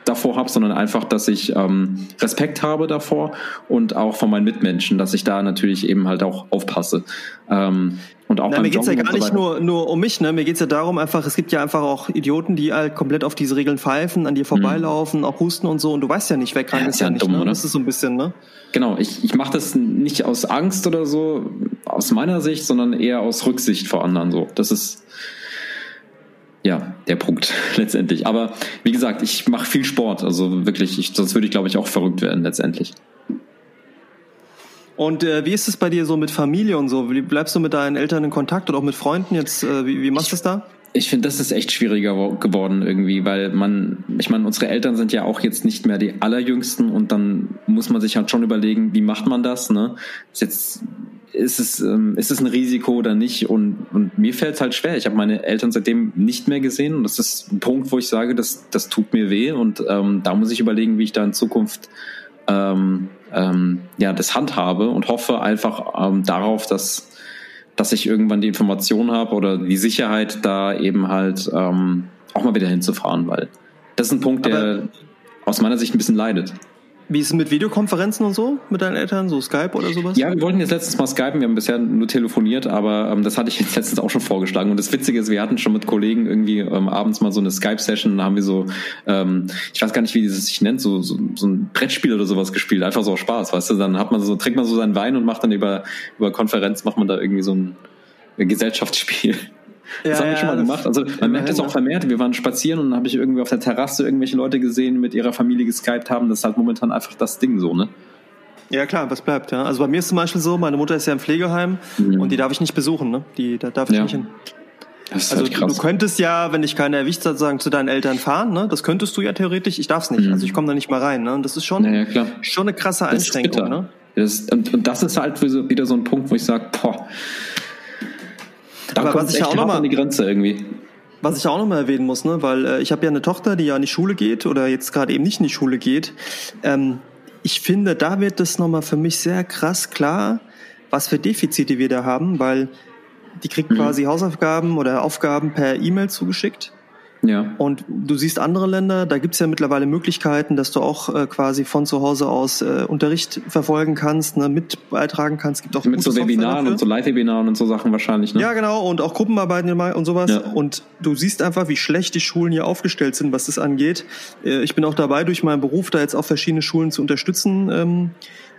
davor habe, sondern einfach, dass ich ähm, Respekt habe davor und auch von meinen Mitmenschen, dass ich da natürlich eben halt auch aufpasse. Ähm, und auch Na, mir geht's ja gar nicht nur, nur um mich, ne? Mir geht's ja darum, einfach, es gibt ja einfach auch Idioten, die halt komplett auf diese Regeln pfeifen, an dir vorbeilaufen, mhm. auch husten und so, und du weißt ja nicht, wer krank ja, ist ja, nicht. Dumm, ne? Das ist so ein bisschen, ne? Genau, ich, ich mache das nicht aus Angst oder so, aus meiner Sicht, sondern eher aus Rücksicht vor anderen so. Das ist ja der Punkt letztendlich. Aber wie gesagt, ich mache viel Sport, also wirklich, ich, sonst würde ich, glaube ich, auch verrückt werden letztendlich. Und äh, wie ist es bei dir so mit Familie und so? Wie bleibst du mit deinen Eltern in Kontakt oder auch mit Freunden jetzt? Äh, wie, wie machst du es da? Ich finde, das ist echt schwieriger geworden irgendwie, weil man, ich meine, unsere Eltern sind ja auch jetzt nicht mehr die allerjüngsten und dann muss man sich halt schon überlegen, wie macht man das, ne? Ist jetzt, ist es, ähm, ist es ein Risiko oder nicht? Und, und mir fällt es halt schwer. Ich habe meine Eltern seitdem nicht mehr gesehen und das ist ein Punkt, wo ich sage, das, das tut mir weh und ähm, da muss ich überlegen, wie ich da in Zukunft ähm, ähm, ja, das handhabe und hoffe einfach ähm, darauf, dass, dass ich irgendwann die Information habe oder die Sicherheit, da eben halt ähm, auch mal wieder hinzufahren, weil das ist ein Punkt, der Aber aus meiner Sicht ein bisschen leidet. Wie ist es mit Videokonferenzen und so mit deinen Eltern, so Skype oder sowas? Ja, wir wollten jetzt letztens mal skypen, wir haben bisher nur telefoniert, aber ähm, das hatte ich jetzt letztens auch schon vorgeschlagen. Und das Witzige ist, wir hatten schon mit Kollegen irgendwie ähm, abends mal so eine Skype-Session, haben wir so, ähm, ich weiß gar nicht, wie dieses sich nennt, so, so, so ein Brettspiel oder sowas gespielt, einfach so Spaß, weißt du, dann hat man so, trinkt man so seinen Wein und macht dann über, über Konferenz, macht man da irgendwie so ein Gesellschaftsspiel. Das ja, haben wir schon mal gemacht. Also man merkt das auch vermehrt. Wir waren spazieren und dann habe ich irgendwie auf der Terrasse irgendwelche Leute gesehen, mit ihrer Familie geskypt haben. Das ist halt momentan einfach das Ding so, ne? Ja klar, was bleibt, ja. Also bei mir ist zum Beispiel so, meine Mutter ist ja im Pflegeheim mhm. und die darf ich nicht besuchen, ne? Die, da darf ich ja. nicht hin. also halt du könntest ja, wenn dich keiner erwischt hat, sagen, zu deinen Eltern fahren, ne? Das könntest du ja theoretisch, ich darf es nicht. Mhm. Also ich komme da nicht mal rein, ne? Und das ist schon, ja, schon eine krasse Einschränkung, ne? Das, und, und das ist halt wieder so ein Punkt, wo ich sage, boah, da Aber was ich auch noch mal an die Grenze irgendwie. Was ich auch noch mal erwähnen muss, ne, weil äh, ich habe ja eine Tochter, die ja in die Schule geht oder jetzt gerade eben nicht in die Schule geht. Ähm, ich finde, da wird das noch mal für mich sehr krass klar, was für Defizite wir da haben, weil die kriegt mhm. quasi Hausaufgaben oder Aufgaben per E-Mail zugeschickt ja. Und du siehst andere Länder, da gibt's ja mittlerweile Möglichkeiten, dass du auch äh, quasi von zu Hause aus äh, Unterricht verfolgen kannst, ne, mit beitragen kannst. Gibt auch mit so Webinaren und so Live-Webinaren und so Sachen wahrscheinlich. Ne? Ja, genau. Und auch Gruppenarbeiten und sowas. Ja. Und du siehst einfach, wie schlecht die Schulen hier aufgestellt sind, was das angeht. Äh, ich bin auch dabei, durch meinen Beruf da jetzt auch verschiedene Schulen zu unterstützen. Ähm,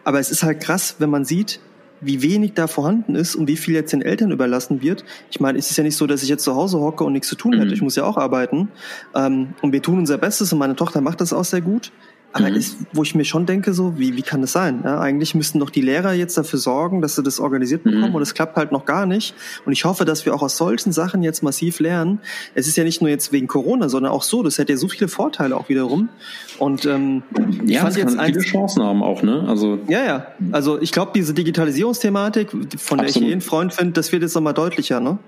aber es ist halt krass, wenn man sieht, wie wenig da vorhanden ist und wie viel jetzt den Eltern überlassen wird. Ich meine, es ist ja nicht so, dass ich jetzt zu Hause hocke und nichts zu tun hätte. Mhm. Ich muss ja auch arbeiten. Ähm, und wir tun unser Bestes und meine Tochter macht das auch sehr gut. Aber mhm. ist, wo ich mir schon denke, so, wie, wie kann das sein? Ja, eigentlich müssten doch die Lehrer jetzt dafür sorgen, dass sie das organisiert bekommen mhm. und es klappt halt noch gar nicht. Und ich hoffe, dass wir auch aus solchen Sachen jetzt massiv lernen. Es ist ja nicht nur jetzt wegen Corona, sondern auch so, das hätte ja so viele Vorteile auch wiederum. Und ähm, ich ja, fand jetzt viele Chancen haben auch, ne? Also ja, ja. Also ich glaube, diese Digitalisierungsthematik, von der Absolut. ich eh einen Freund finde, das wird jetzt nochmal deutlicher, ne?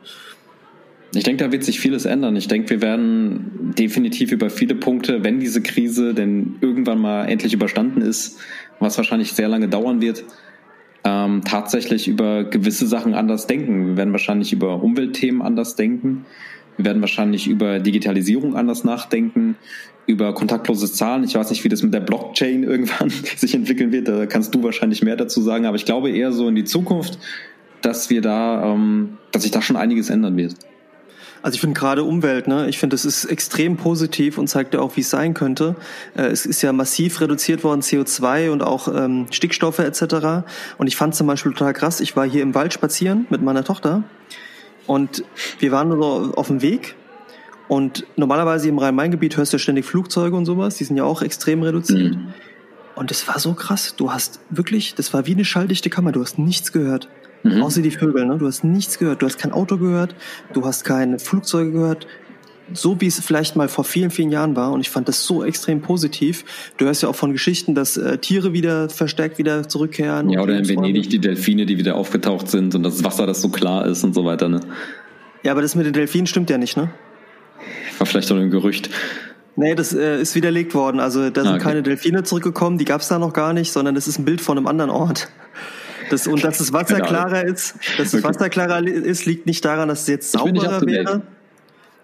Ich denke, da wird sich vieles ändern. Ich denke, wir werden definitiv über viele Punkte, wenn diese Krise denn irgendwann mal endlich überstanden ist, was wahrscheinlich sehr lange dauern wird, ähm, tatsächlich über gewisse Sachen anders denken. Wir werden wahrscheinlich über Umweltthemen anders denken. Wir werden wahrscheinlich über Digitalisierung anders nachdenken, über kontaktloses Zahlen. Ich weiß nicht, wie das mit der Blockchain irgendwann sich entwickeln wird. Da kannst du wahrscheinlich mehr dazu sagen. Aber ich glaube eher so in die Zukunft, dass wir da, ähm, dass sich da schon einiges ändern wird. Also ich finde gerade Umwelt, ne, ich finde, das ist extrem positiv und zeigt ja auch, wie es sein könnte. Äh, es ist ja massiv reduziert worden, CO2 und auch ähm, Stickstoffe etc. Und ich fand zum Beispiel total krass, ich war hier im Wald spazieren mit meiner Tochter und wir waren so auf dem Weg und normalerweise im Rhein-Main-Gebiet hörst du ja ständig Flugzeuge und sowas, die sind ja auch extrem reduziert. Mhm. Und es war so krass, du hast wirklich, das war wie eine schalldichte Kammer, du hast nichts gehört. Mhm. Außer die Vögel, ne? Du hast nichts gehört. Du hast kein Auto gehört, du hast keine Flugzeuge gehört. So wie es vielleicht mal vor vielen, vielen Jahren war. Und ich fand das so extrem positiv. Du hörst ja auch von Geschichten, dass äh, Tiere wieder verstärkt wieder zurückkehren. Ja, oder in Venedig die Delfine, die wieder aufgetaucht sind und das Wasser, das so klar ist und so weiter, ne? Ja, aber das mit den Delfinen stimmt ja nicht, ne? War vielleicht doch ein Gerücht. Nee, das äh, ist widerlegt worden. Also da sind ah, okay. keine Delfine zurückgekommen, die gab es da noch gar nicht, sondern das ist ein Bild von einem anderen Ort. Das, und dass das Wasser genau. klarer ist, dass das Wasser klarer ist, liegt nicht daran, dass es jetzt sauberer wäre,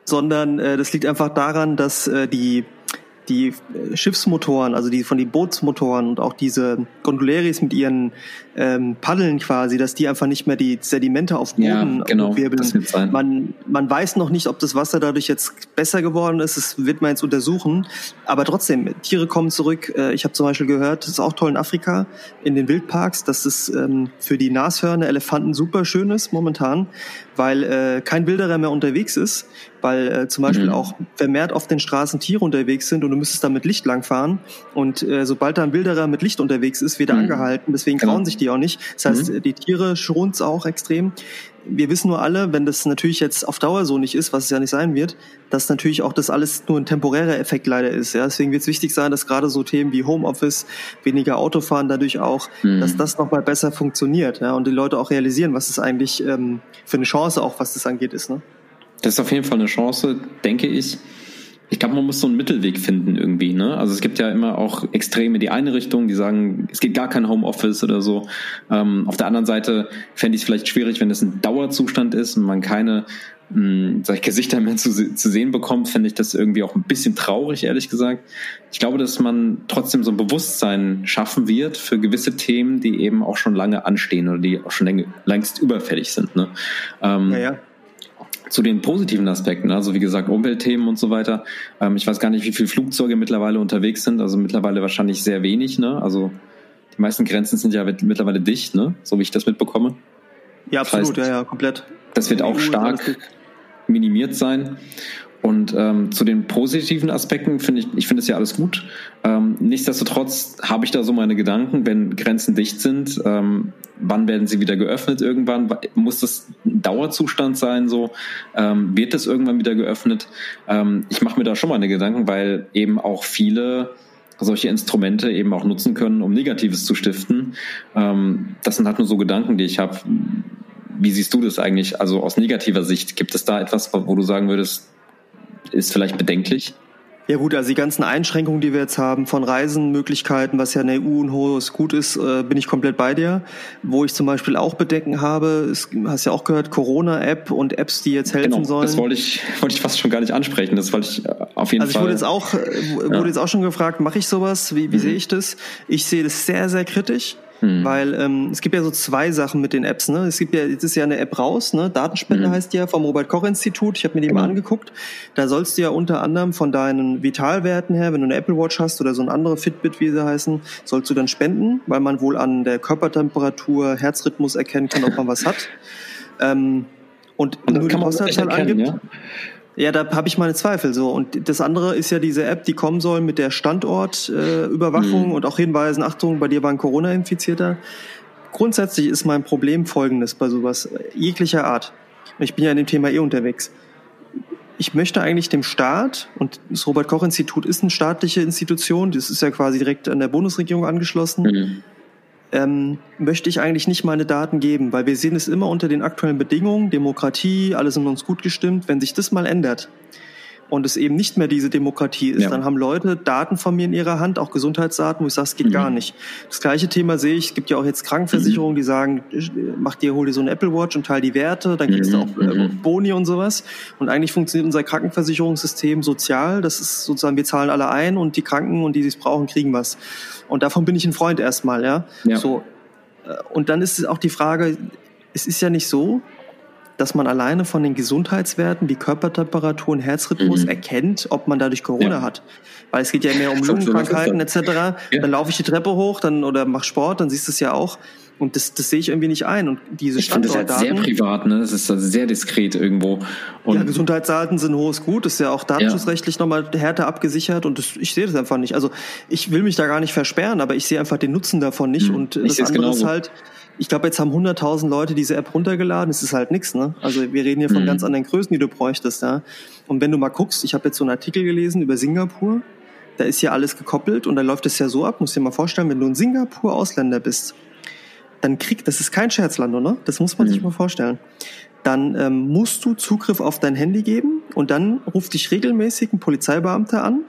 sondern äh, das liegt einfach daran, dass äh, die die äh, Schiffsmotoren, also die von den Bootsmotoren und auch diese Gondoleris mit ihren ähm, Paddeln quasi, dass die einfach nicht mehr die Sedimente auf Boden ja, genau, wirbeln. Man, man weiß noch nicht, ob das Wasser dadurch jetzt besser geworden ist. Das wird man jetzt untersuchen. Aber trotzdem, Tiere kommen zurück. Äh, ich habe zum Beispiel gehört, das ist auch toll in Afrika, in den Wildparks, dass es ähm, für die Nashörner, Elefanten super schön ist momentan, weil äh, kein Wilderer mehr unterwegs ist, weil äh, zum Beispiel mhm. auch vermehrt auf den Straßen Tiere unterwegs sind und du müsstest da mit Licht langfahren. Und äh, sobald da ein Wilderer mit Licht unterwegs ist, wird er mhm. angehalten. Deswegen genau. trauen sich die auch nicht. Das heißt, mhm. die Tiere schont es auch extrem. Wir wissen nur alle, wenn das natürlich jetzt auf Dauer so nicht ist, was es ja nicht sein wird, dass natürlich auch das alles nur ein temporärer Effekt leider ist. Ja? Deswegen wird es wichtig sein, dass gerade so Themen wie Homeoffice, weniger Autofahren dadurch auch, mhm. dass das nochmal besser funktioniert ja? und die Leute auch realisieren, was es eigentlich ähm, für eine Chance auch, was das angeht, ist. Ne? Das ist auf jeden Fall eine Chance, denke ich ich glaube, man muss so einen Mittelweg finden irgendwie. Ne? Also es gibt ja immer auch Extreme die eine Richtung, die sagen, es geht gar kein Homeoffice oder so. Ähm, auf der anderen Seite fände ich es vielleicht schwierig, wenn es ein Dauerzustand ist und man keine mh, hm, ich, Gesichter mehr zu, zu sehen bekommt, fände ich das irgendwie auch ein bisschen traurig, ehrlich gesagt. Ich glaube, dass man trotzdem so ein Bewusstsein schaffen wird für gewisse Themen, die eben auch schon lange anstehen oder die auch schon längst überfällig sind. Ne? Ähm, ja, ja zu den positiven Aspekten, also wie gesagt Umweltthemen und so weiter. Ähm, ich weiß gar nicht, wie viele Flugzeuge mittlerweile unterwegs sind, also mittlerweile wahrscheinlich sehr wenig. Ne? Also die meisten Grenzen sind ja mittlerweile dicht, ne? so wie ich das mitbekomme. Ja, absolut, das heißt, ja, ja, komplett. Das wird auch stark minimiert sein. Und ähm, zu den positiven Aspekten finde ich, ich finde es ja alles gut. Ähm, nichtsdestotrotz habe ich da so meine Gedanken, wenn Grenzen dicht sind, ähm, wann werden sie wieder geöffnet irgendwann? Muss das ein Dauerzustand sein so? Ähm, wird das irgendwann wieder geöffnet? Ähm, ich mache mir da schon meine Gedanken, weil eben auch viele solche Instrumente eben auch nutzen können, um Negatives zu stiften. Ähm, das sind halt nur so Gedanken, die ich habe. Wie siehst du das eigentlich? Also aus negativer Sicht, gibt es da etwas, wo du sagen würdest, ist vielleicht bedenklich. Ja gut, also die ganzen Einschränkungen, die wir jetzt haben von Reisenmöglichkeiten, was ja in der EU ein hohes Gut ist, äh, bin ich komplett bei dir. Wo ich zum Beispiel auch Bedenken habe, ist, hast ja auch gehört, Corona-App und Apps, die jetzt helfen genau, sollen. Das wollte ich, wollte ich fast schon gar nicht ansprechen. Das wollte ich äh, auf jeden also Fall. Also ich wurde jetzt auch, äh, wurde ja. jetzt auch schon gefragt, mache ich sowas? Wie, wie mhm. sehe ich das? Ich sehe das sehr, sehr kritisch. Hm. Weil ähm, es gibt ja so zwei Sachen mit den Apps. Ne? Es gibt ja, jetzt ist ja eine App raus, ne? Datenspende hm. heißt ja vom Robert-Koch-Institut. Ich habe mir die genau. mal angeguckt. Da sollst du ja unter anderem von deinen Vitalwerten her, wenn du eine Apple Watch hast oder so ein andere Fitbit, wie sie heißen, sollst du dann spenden, weil man wohl an der Körpertemperatur, Herzrhythmus erkennen kann, ob man was hat. Ähm, und, und nur die Postleitzahl angibt. Ja? Ja, da habe ich meine Zweifel so. Und das andere ist ja diese App, die kommen soll mit der Standortüberwachung äh, mhm. und auch Hinweisen, Achtung, bei dir war ein Corona-Infizierter. Grundsätzlich ist mein Problem folgendes bei sowas jeglicher Art. Ich bin ja in dem Thema eh unterwegs. Ich möchte eigentlich dem Staat, und das Robert-Koch-Institut ist eine staatliche Institution, das ist ja quasi direkt an der Bundesregierung angeschlossen, mhm ähm, möchte ich eigentlich nicht meine Daten geben, weil wir sehen es immer unter den aktuellen Bedingungen, Demokratie, alle sind uns gut gestimmt. Wenn sich das mal ändert, und es eben nicht mehr diese Demokratie ist, ja. dann haben Leute Daten von mir in ihrer Hand, auch Gesundheitsdaten, wo ich sage, es geht mhm. gar nicht. Das gleiche Thema sehe ich, es gibt ja auch jetzt Krankenversicherungen, mhm. die sagen, mach dir, hol dir so eine Apple Watch und teil die Werte, dann kriegst mhm. du auch äh, Boni und sowas. Und eigentlich funktioniert unser Krankenversicherungssystem sozial, das ist sozusagen, wir zahlen alle ein und die Kranken und die, die es brauchen, kriegen was. Und davon bin ich ein Freund erstmal, ja. ja. So. Äh, und dann ist es auch die Frage, es ist ja nicht so, dass man alleine von den Gesundheitswerten wie Körpertemperatur und Herzrhythmus mhm. erkennt, ob man dadurch Corona ja. hat. Weil es geht ja mehr um Lungenkrankheiten etc. Ja. Dann laufe ich die Treppe hoch dann oder mache Sport, dann siehst du es ja auch. Und das, das sehe ich irgendwie nicht ein. Und diese ich finde das halt sehr privat, ne? Das ist also sehr diskret irgendwo. Und ja, Gesundheitsdaten sind hohes Gut, das ist ja auch datenschutzrechtlich ja. nochmal härter abgesichert und das, ich sehe das einfach nicht. Also ich will mich da gar nicht versperren, aber ich sehe einfach den Nutzen davon nicht. Mhm. Und ich das andere ist halt, ich glaube, jetzt haben 100.000 Leute diese App runtergeladen. Es ist halt nichts, ne? Also wir reden hier von mhm. ganz anderen Größen, die du bräuchtest, ja. Und wenn du mal guckst, ich habe jetzt so einen Artikel gelesen über Singapur. Da ist ja alles gekoppelt und da läuft es ja so ab, musst dir mal vorstellen, wenn du ein Singapur-Ausländer bist, dann kriegt, das ist kein Scherzland, oder? Das muss man mhm. sich mal vorstellen. Dann ähm, musst du Zugriff auf dein Handy geben und dann ruft dich regelmäßig ein Polizeibeamter an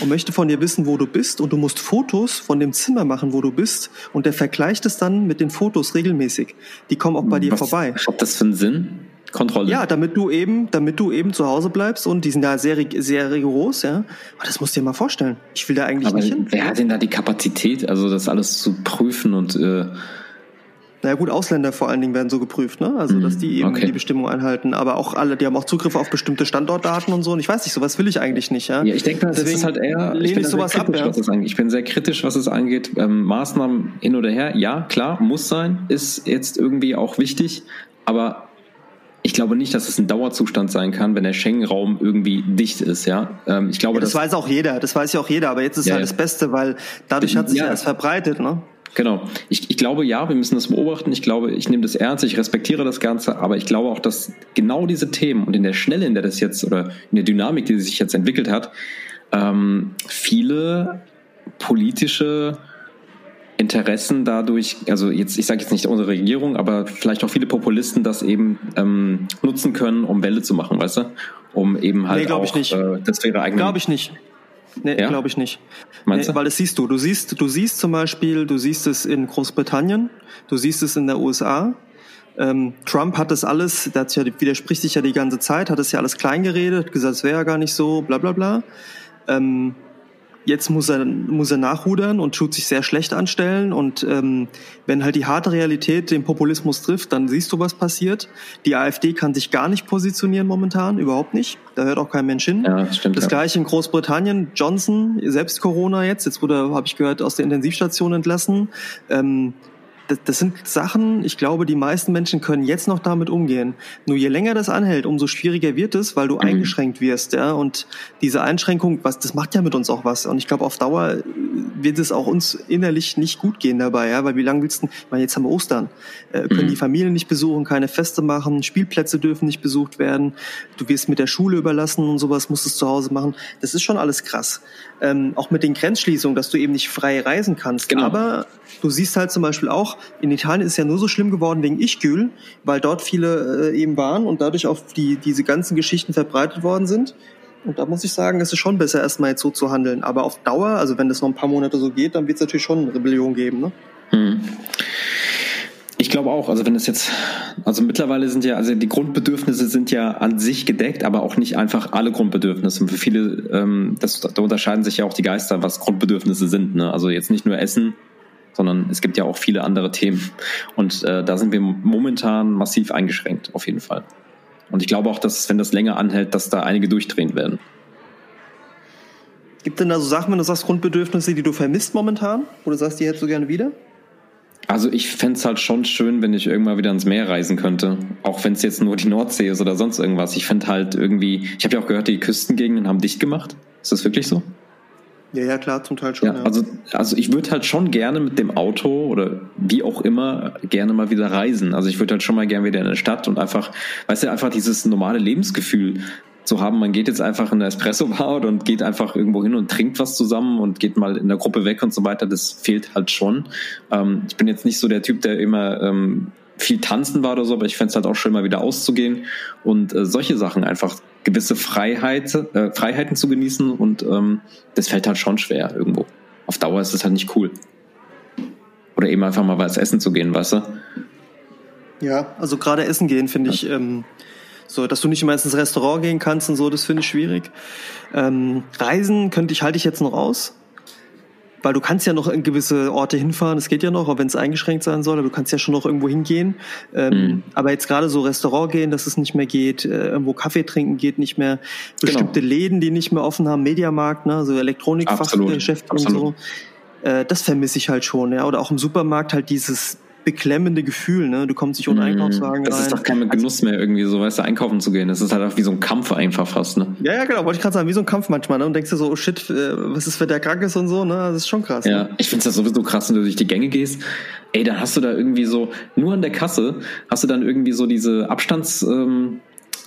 und möchte von dir wissen, wo du bist und du musst Fotos von dem Zimmer machen, wo du bist und der vergleicht es dann mit den Fotos regelmäßig. Die kommen auch bei dir Was, vorbei. Hat das für einen Sinn? Kontrolle. Ja, damit du eben, damit du eben zu Hause bleibst und die sind da sehr, sehr rigoros, ja. Aber das musst du dir mal vorstellen. Ich will da eigentlich Aber nicht hin. Wer hat denn da die Kapazität, also das alles zu prüfen und äh, naja gut, Ausländer vor allen Dingen werden so geprüft, ne? Also dass die eben okay. die Bestimmung einhalten, aber auch alle, die haben auch Zugriff auf bestimmte Standortdaten und so. Und ich weiß nicht, sowas will ich eigentlich nicht, ja. Ja, ich denke, das Deswegen ist halt eher. lehne ich bin sowas ab, kritisch, ja. was es angeht. Ich bin sehr kritisch, was es angeht. Ähm, Maßnahmen hin oder her, ja, klar, muss sein, ist jetzt irgendwie auch wichtig, aber ich glaube nicht, dass es ein Dauerzustand sein kann, wenn der Schengen-Raum irgendwie dicht ist, ja. Ähm, ich glaube, Ja, das weiß auch jeder, das weiß ja auch jeder, aber jetzt ist Ja, halt ja. das Beste, weil dadurch hat sich Ja. ja erst verbreitet, ne? Genau. Ich, ich glaube, ja, wir müssen das beobachten. Ich glaube, ich nehme das ernst, ich respektiere das Ganze, aber ich glaube auch, dass genau diese Themen und in der Schnelle, in der das jetzt oder in der Dynamik, die sich jetzt entwickelt hat, ähm, viele politische Interessen dadurch, also jetzt, ich sage jetzt nicht unsere Regierung, aber vielleicht auch viele Populisten das eben ähm, nutzen können, um Welle zu machen, weißt du? Um eben halt Nee, auch ich nicht. Äh, das wäre eigentlich. Glaube ich nicht. Nee, Ja? glaube ich nicht. Meinst du? Weil das siehst du. Du siehst, du siehst zum Beispiel, du siehst es in Großbritannien, du siehst es in der USA. Ähm, Trump hat das alles, der ja, widerspricht sich ja die ganze Zeit, hat das ja alles klein geredet, hat gesagt, es wäre ja gar nicht so, bla bla bla. Ähm, jetzt muss er, muss er nachrudern und tut sich sehr schlecht anstellen. Und ähm, wenn halt die harte Realität den Populismus trifft, dann siehst du, was passiert. Die AfD kann sich gar nicht positionieren momentan, überhaupt nicht. Da hört auch kein Mensch hin. Ja, das stimmt. Das ja. gleiche in Großbritannien. Johnson, selbst Corona jetzt, jetzt wurde, habe ich gehört, aus der Intensivstation entlassen. Ähm, das, das sind Sachen, ich glaube, die meisten Menschen können jetzt noch damit umgehen. Nur je länger das anhält, umso schwieriger wird es, weil du Mhm. eingeschränkt wirst, ja. Und diese Einschränkung, was, das macht ja mit uns auch was. Und ich glaube, auf Dauer äh, wird es auch uns innerlich nicht gut gehen dabei, ja. Weil wie lange willst du, ich meine, jetzt haben wir Ostern, äh, können Mhm. die Familien nicht besuchen, keine Feste machen, Spielplätze dürfen nicht besucht werden, du wirst mit der Schule überlassen und sowas, musst es zu Hause machen. Das ist schon alles krass. Ähm, auch mit den Grenzschließungen, dass du eben nicht frei reisen kannst. Genau. Aber du siehst halt zum Beispiel auch, in Italien ist es ja nur so schlimm geworden wegen Ichgül, weil dort viele äh, eben waren und dadurch auch die, diese ganzen Geschichten verbreitet worden sind. Und da muss ich sagen, es ist schon besser, erstmal jetzt so zu handeln. Aber auf Dauer, also wenn das noch ein paar Monate so geht, dann wird es natürlich schon eine Rebellion geben. Ne? Hm. Ich glaube auch, also wenn es jetzt, also mittlerweile sind ja, also die Grundbedürfnisse sind ja an sich gedeckt, aber auch nicht einfach alle Grundbedürfnisse. Und für viele, ähm, das, da unterscheiden sich ja auch die Geister, was Grundbedürfnisse sind. Ne? Also jetzt nicht nur Essen, sondern es gibt ja auch viele andere Themen. Und äh, da sind wir momentan massiv eingeschränkt, auf jeden Fall. Und ich glaube auch, dass wenn das länger anhält, dass da einige durchdrehen werden. Gibt denn da so Sachen, wenn du sagst Grundbedürfnisse, die du vermisst momentan? Du sagst, die hättest du gerne wieder? Also ich fände es halt schon schön, wenn ich irgendwann wieder ins Meer reisen könnte. Auch wenn es jetzt nur die Nordsee ist oder sonst irgendwas. Ich fände halt irgendwie, ich habe ja auch gehört, die Küstengegenden haben dicht gemacht. Ist das wirklich so? Ja, ja, klar, zum Teil schon. Ja, Ja, also, also ich würde halt schon gerne mit dem Auto oder wie auch immer gerne mal wieder reisen. Also ich würde halt schon mal gerne wieder in der Stadt und einfach, weißt du, einfach dieses normale Lebensgefühl zu haben. Man geht jetzt einfach in eine Espresso-Bar und geht einfach irgendwo hin und trinkt was zusammen und geht mal in der Gruppe weg und so weiter. Das fehlt halt schon. Ähm, ich bin jetzt nicht so der Typ, der immer ähm, viel tanzen war oder so, aber ich fände es halt auch schön, mal wieder auszugehen und äh, solche Sachen einfach gewisse Freiheit, äh, Freiheiten zu genießen und ähm, das fällt halt schon schwer irgendwo. Auf Dauer ist es halt nicht cool. Oder eben einfach mal was essen zu gehen, weißt du? ja also gerade essen gehen finde ich, ähm, so, dass du nicht immer ins Restaurant gehen kannst und so, das finde ich schwierig. Ähm, Reisen könnte ich, halte ich jetzt noch aus. Weil du kannst ja noch in gewisse Orte hinfahren, das geht ja noch, auch wenn es eingeschränkt sein soll, aber du kannst ja schon noch irgendwo hingehen. Ähm, Mhm. Aber jetzt gerade so Restaurant gehen, dass es nicht mehr geht, äh, irgendwo Kaffee trinken geht nicht mehr, bestimmte Läden, die nicht mehr offen haben, Mediamarkt, ne, so. Elektronikfachgeschäfte und so. Äh, das vermisse ich halt schon, ja. Oder auch im Supermarkt halt dieses beklemmende Gefühl, ne? Du kommst nicht ohne Einkaufswagen. Das rein. ist doch kein Genuss mehr irgendwie so, weißt du, einkaufen zu gehen. Das ist halt auch wie so ein Kampf einfach fast, ne? Ja, ja, genau, wollte ich gerade sagen, wie so ein Kampf manchmal, ne? Und denkst du so, oh shit, äh, was ist, wenn der krank ist und so, ne? Das ist schon krass. Ja, Ne? ich find's ja sowieso krass, wenn du durch die Gänge gehst. Ey, dann hast du da irgendwie so, nur an der Kasse hast du dann irgendwie so diese Abstands, ähm,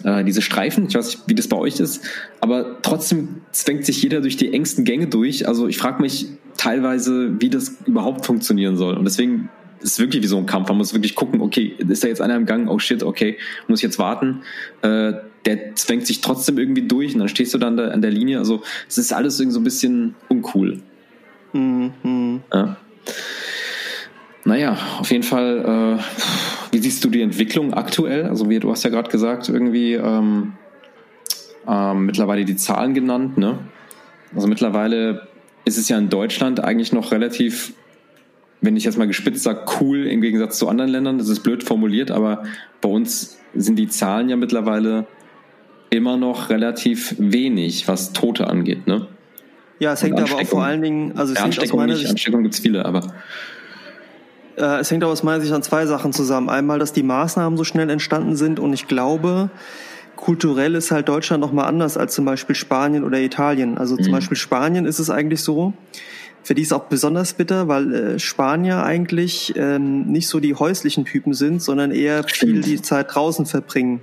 äh, diese Streifen, ich weiß nicht, wie das bei euch ist, aber trotzdem zwängt sich jeder durch die engsten Gänge durch. Also ich frage mich teilweise, wie das überhaupt funktionieren soll. Und deswegen ist wirklich wie so ein Kampf. Man muss wirklich gucken, okay, ist da jetzt einer im Gang? Oh shit, okay, muss ich jetzt warten. Äh, der zwängt sich trotzdem irgendwie durch und dann stehst du dann da an der Linie. Also es ist alles irgendwie so ein bisschen uncool. Mhm. Ja. Naja, auf jeden Fall, äh, wie siehst du die Entwicklung aktuell? Also wie du hast ja gerade gesagt, irgendwie ähm, ähm, mittlerweile die Zahlen genannt, ne? Also mittlerweile ist es ja in Deutschland eigentlich noch relativ, wenn ich jetzt mal gespitzt sage, cool im Gegensatz zu anderen Ländern. Das ist blöd formuliert, aber bei uns sind die Zahlen ja mittlerweile immer noch relativ wenig, was Tote angeht, ne? Ja, es hängt aber auch vor allen Dingen, also es ja, hängt Ansteckung aus meiner nicht, Sicht, Ansteckung viele, aber äh, es hängt auch aus meiner Sicht an zwei Sachen zusammen. Einmal, dass die Maßnahmen so schnell entstanden sind und ich glaube, kulturell ist halt Deutschland noch mal anders als zum Beispiel Spanien oder Italien. Also zum Mhm. Beispiel Spanien ist es eigentlich so, für die ist auch besonders bitter, weil äh, Spanier eigentlich ähm, nicht so die häuslichen Typen sind, sondern eher viel Stimmt. die Zeit draußen verbringen.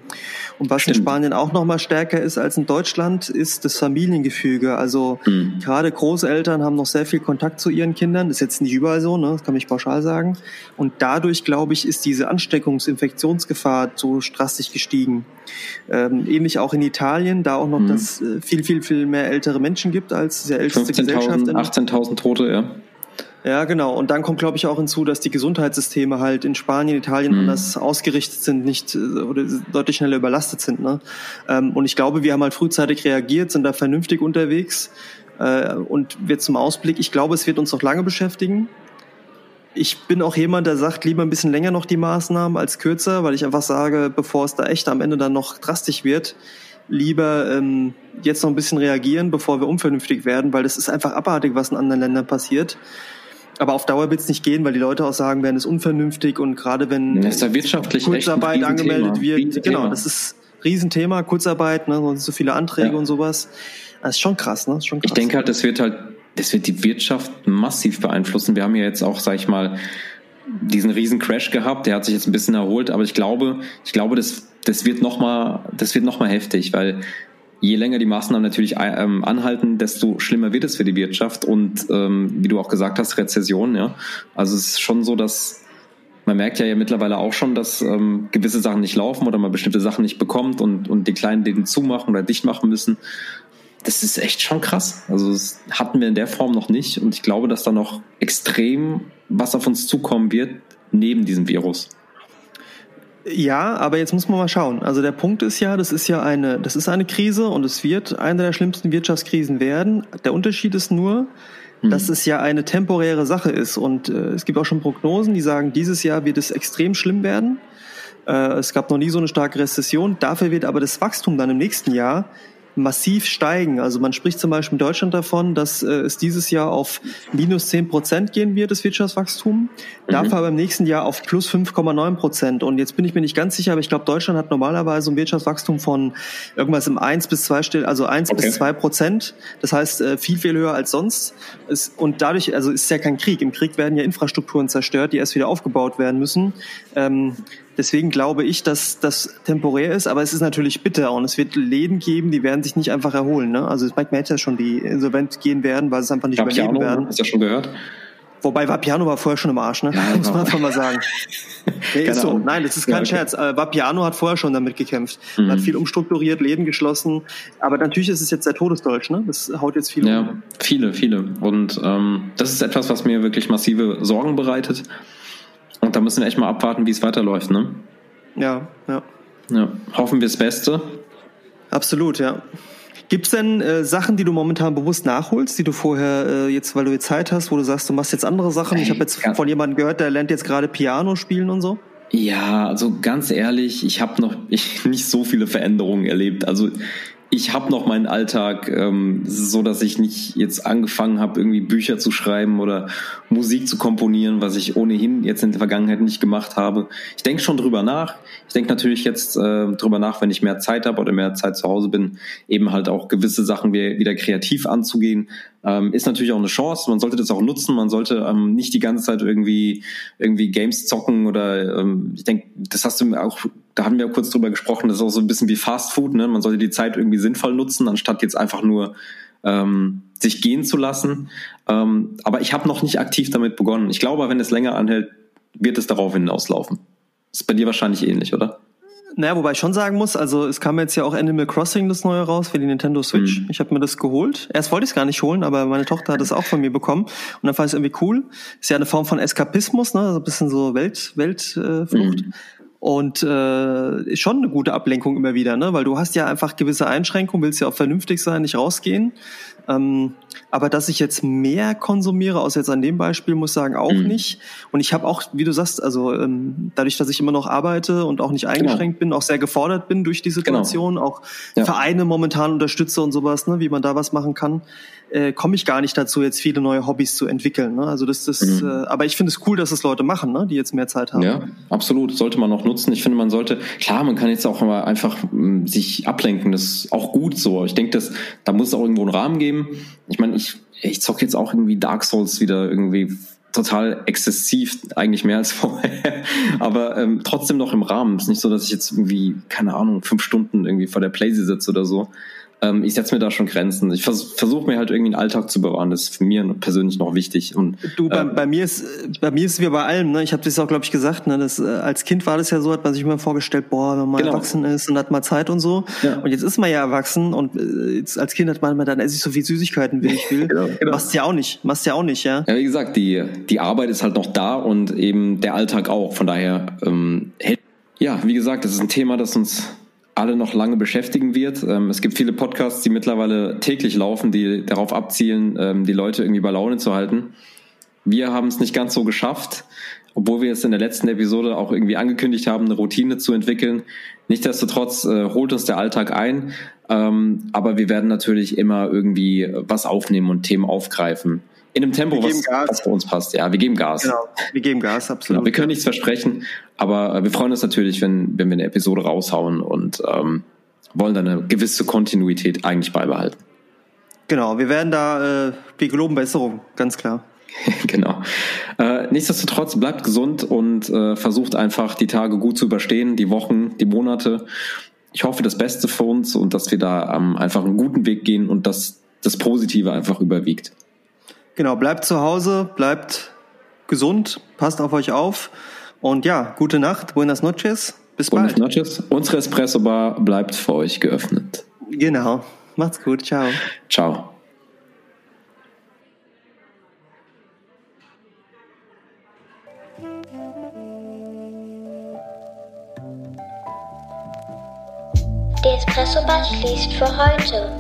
Und was in Stimmt. Spanien auch noch mal stärker ist als in Deutschland, ist das Familiengefüge. Also Mhm. gerade Großeltern haben noch sehr viel Kontakt zu ihren Kindern. Das ist jetzt nicht überall so, ne? das kann ich pauschal sagen. Und dadurch, glaube ich, ist diese Ansteckungs-Infektionsgefahr so drastisch gestiegen. Ähm, ähnlich auch in Italien, da auch noch, Mhm. dass äh, viel, viel, viel mehr ältere Menschen gibt als die älteste Gesellschaft. 15.000, in- 18.000 Tote, ja. ja, genau. Und dann kommt, glaube ich, auch hinzu, dass die Gesundheitssysteme halt in Spanien, Italien Mhm. anders ausgerichtet sind, nicht äh, oder deutlich schneller überlastet sind. Ne? Ähm, und ich glaube, wir haben halt frühzeitig reagiert, sind da vernünftig unterwegs. Äh, und wird zum Ausblick, ich glaube, es wird uns noch lange beschäftigen. Ich bin auch jemand, der sagt, lieber ein bisschen länger noch die Maßnahmen als kürzer, weil ich einfach sage, bevor es da echt am Ende dann noch drastisch wird, lieber ähm, jetzt noch ein bisschen reagieren, bevor wir unvernünftig werden, weil das ist einfach abartig, was in anderen Ländern passiert. Aber auf Dauer wird es nicht gehen, weil die Leute auch sagen werden, es ist unvernünftig und gerade wenn Das ist ja wirtschaftlich Kurzarbeit angemeldet wird, Riesenthema. genau, das ist Riesenthema, Kurzarbeit, ne, sonst so viele Anträge Ja. und sowas. Das ist schon krass, ne? Ist schon krass. Ich denke halt, das wird halt, das wird die Wirtschaft massiv beeinflussen. Wir haben ja jetzt auch, sag ich mal, diesen riesen Crash gehabt. Der hat sich jetzt ein bisschen erholt, aber ich glaube, ich glaube, das, das wird noch mal, das wird noch mal heftig, weil je länger die Maßnahmen natürlich ähm, anhalten, desto schlimmer wird es für die Wirtschaft und ähm, wie du auch gesagt hast, Rezession. Ja, also es ist schon so, dass man merkt ja, ja mittlerweile auch schon, dass ähm, gewisse Sachen nicht laufen oder man bestimmte Sachen nicht bekommt und, und die kleinen Läden zumachen oder dicht machen müssen. Das ist echt schon krass. Also das hatten wir in der Form noch nicht und ich glaube, dass da noch extrem was auf uns zukommen wird neben diesem Virus. Ja, aber jetzt muss man mal schauen. Also der Punkt ist ja, das ist ja eine, das ist eine Krise und es wird eine der schlimmsten Wirtschaftskrisen werden. Der Unterschied ist nur, dass es ja eine temporäre Sache ist und äh, es gibt auch schon Prognosen, die sagen, dieses Jahr wird es extrem schlimm werden. Äh, es gab noch nie so eine starke Rezession. Dafür wird aber das Wachstum dann im nächsten Jahr massiv steigen. Also man spricht zum Beispiel in Deutschland davon, dass äh, es dieses Jahr auf minus 10 Prozent gehen wird, das Wirtschaftswachstum, dafür aber im nächsten Jahr auf plus 5,9 Prozent. Und jetzt bin ich mir nicht ganz sicher, aber ich glaube, Deutschland hat normalerweise ein Wirtschaftswachstum von irgendwas im 1 bis 2 Still, also 1 Okay. bis 2 Prozent. Das heißt, äh, viel, viel höher als sonst. Es, und dadurch, also ist ja kein Krieg. Im Krieg werden ja Infrastrukturen zerstört, die erst wieder aufgebaut werden müssen. Ähm, Deswegen glaube ich, dass das temporär ist, aber es ist natürlich bitter und es wird Läden geben, die werden sich nicht einfach erholen. Ne? Also man merkt ja schon, die insolvent gehen werden, weil sie es einfach nicht Vapiano, überleben werden. hast du ja schon gehört? Wobei Vapiano war vorher schon im Arsch, ne? Ja, muss man war- einfach mal sagen. Nee, ist so. Nein, das ist kein Ja, okay. Scherz. Äh, Vapiano hat vorher schon damit gekämpft. Mhm. Hat viel umstrukturiert, Läden geschlossen. Aber natürlich ist es jetzt der Todesdeutsch, ne? Das haut jetzt viel Ja, um. viele, viele. Und ähm, das ist etwas, was mir wirklich massive Sorgen bereitet. Und da müssen wir echt mal abwarten, wie es weiterläuft. Ne? Ja, ja. Ja, hoffen wir das Beste. Absolut, ja. Gibt's denn äh, Sachen, die du momentan bewusst nachholst, die du vorher äh, jetzt, weil du jetzt Zeit hast, wo du sagst, du machst jetzt andere Sachen? Ich habe jetzt von jemandem gehört, der lernt jetzt gerade Piano spielen und so. Ja, also ganz ehrlich, ich habe noch ich, nicht so viele Veränderungen erlebt. Also ich habe noch meinen Alltag ähm, so, dass ich nicht jetzt angefangen habe, irgendwie Bücher zu schreiben oder Musik zu komponieren, was ich ohnehin jetzt in der Vergangenheit nicht gemacht habe. Ich denke schon drüber nach. Ich denke natürlich jetzt äh, drüber nach, wenn ich mehr Zeit habe oder mehr Zeit zu Hause bin, eben halt auch gewisse Sachen wie- wieder kreativ anzugehen. Ähm, ist natürlich auch eine Chance. Man sollte das auch nutzen. Man sollte ähm, nicht die ganze Zeit irgendwie irgendwie Games zocken oder ähm, ich denke, das hast du auch, da haben wir kurz drüber gesprochen. Das ist auch so ein bisschen wie Fast Food. Ne? Man sollte die Zeit irgendwie sinnvoll nutzen, anstatt jetzt einfach nur ähm, sich gehen zu lassen. Ähm, aber ich habe noch nicht aktiv damit begonnen. Ich glaube, wenn es länger anhält, wird es darauf hinauslaufen. Ist bei dir wahrscheinlich ähnlich, oder? Naja, wobei ich schon sagen muss, also es kam jetzt ja auch Animal Crossing das neue raus für die Nintendo Switch. Mhm. Ich habe mir das geholt. Erst wollte ich es gar nicht holen, aber meine Tochter hat es auch von mir bekommen. Und dann fand ich es irgendwie cool. Ist ja eine Form von Eskapismus, ne? Also ein bisschen so Welt, Weltflucht. Äh, mhm. Und äh, ist schon eine gute Ablenkung immer wieder, ne? Weil du hast ja einfach gewisse Einschränkungen, willst ja auch vernünftig sein, nicht rausgehen. Ähm, aber dass ich jetzt mehr konsumiere, außer jetzt an dem Beispiel, muss sagen, auch mhm. nicht. Und ich habe auch, wie du sagst, also ähm, dadurch, dass ich immer noch arbeite und auch nicht genau. eingeschränkt genau. bin, auch sehr gefordert bin durch die Situation, genau. auch ja. Vereine momentan unterstütze und sowas, ne, wie man da was machen kann äh, komme ich gar nicht dazu, jetzt viele neue Hobbys zu entwickeln. Ne? Also das, das, mhm. äh, aber ich finde es cool, dass es Leute machen, ne? die jetzt mehr Zeit haben. Ja, absolut. Sollte man auch nutzen. Ich finde, man sollte, klar, man kann jetzt auch mal einfach m, sich ablenken. Das ist auch gut so. Ich denke, dass da muss es auch irgendwo einen Rahmen geben. Ich meine, ich, ich zocke jetzt auch irgendwie Dark Souls wieder irgendwie total exzessiv, eigentlich mehr als vorher, aber ähm, trotzdem noch im Rahmen. Es ist nicht so, dass ich jetzt irgendwie, keine Ahnung, fünf Stunden irgendwie vor der Playsee sitze oder so ähm, ich setze mir da schon Grenzen. Ich vers versuche mir halt irgendwie einen Alltag zu bewahren. Das ist für mich persönlich noch wichtig. Und, du, bei, ähm, bei mir ist bei mir ist es wie bei allem. Ne? Ich habe das auch, glaube ich, gesagt. Ne? Das, äh, als Kind war das ja so, hat man sich immer vorgestellt, boah, wenn man genau. erwachsen ist und hat mal Zeit und so. Ja. Und jetzt ist man ja erwachsen und äh, jetzt als Kind hat man immer dann esse ich so viel Süßigkeiten, wie ich will. genau, genau. Machst ja auch nicht. Machst ja auch nicht, ja. Ja, wie gesagt, die die Arbeit ist halt noch da und eben der Alltag auch. Von daher ähm, ja, wie gesagt, das ist ein Thema, das uns alle noch lange beschäftigen wird. Ähm, es gibt viele Podcasts, die mittlerweile täglich laufen, die darauf abzielen, ähm, die Leute irgendwie bei Laune zu halten. Wir haben es nicht ganz so geschafft, obwohl wir es in der letzten Episode auch irgendwie angekündigt haben, eine Routine zu entwickeln. Nichtsdestotrotz äh, holt uns der Alltag ein, ähm, aber wir werden natürlich immer irgendwie was aufnehmen und Themen aufgreifen. In einem Tempo, was, was für uns passt. Ja, wir geben Gas. Genau, wir geben Gas, absolut. Genau, wir können nichts versprechen, aber wir freuen uns natürlich, wenn, wenn wir eine Episode raushauen und ähm, wollen dann eine gewisse Kontinuität eigentlich beibehalten. Genau, wir werden da, äh, wir geloben Besserung, ganz klar. genau. Äh, nichtsdestotrotz bleibt gesund und äh, versucht einfach die Tage gut zu überstehen, die Wochen, die Monate. Ich hoffe das Beste für uns und dass wir da ähm, einfach einen guten Weg gehen und dass das Positive einfach überwiegt. Genau, bleibt zu Hause, bleibt gesund, passt auf euch auf und ja, gute Nacht, buenas noches, bis buenas bald. Buenas noches. Unsere Espresso Bar bleibt für euch geöffnet. Genau, macht's gut, ciao. Ciao. Die Espresso Bar schließt für heute.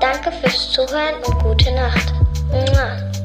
Danke fürs Zuhören und gute Nacht. Mua.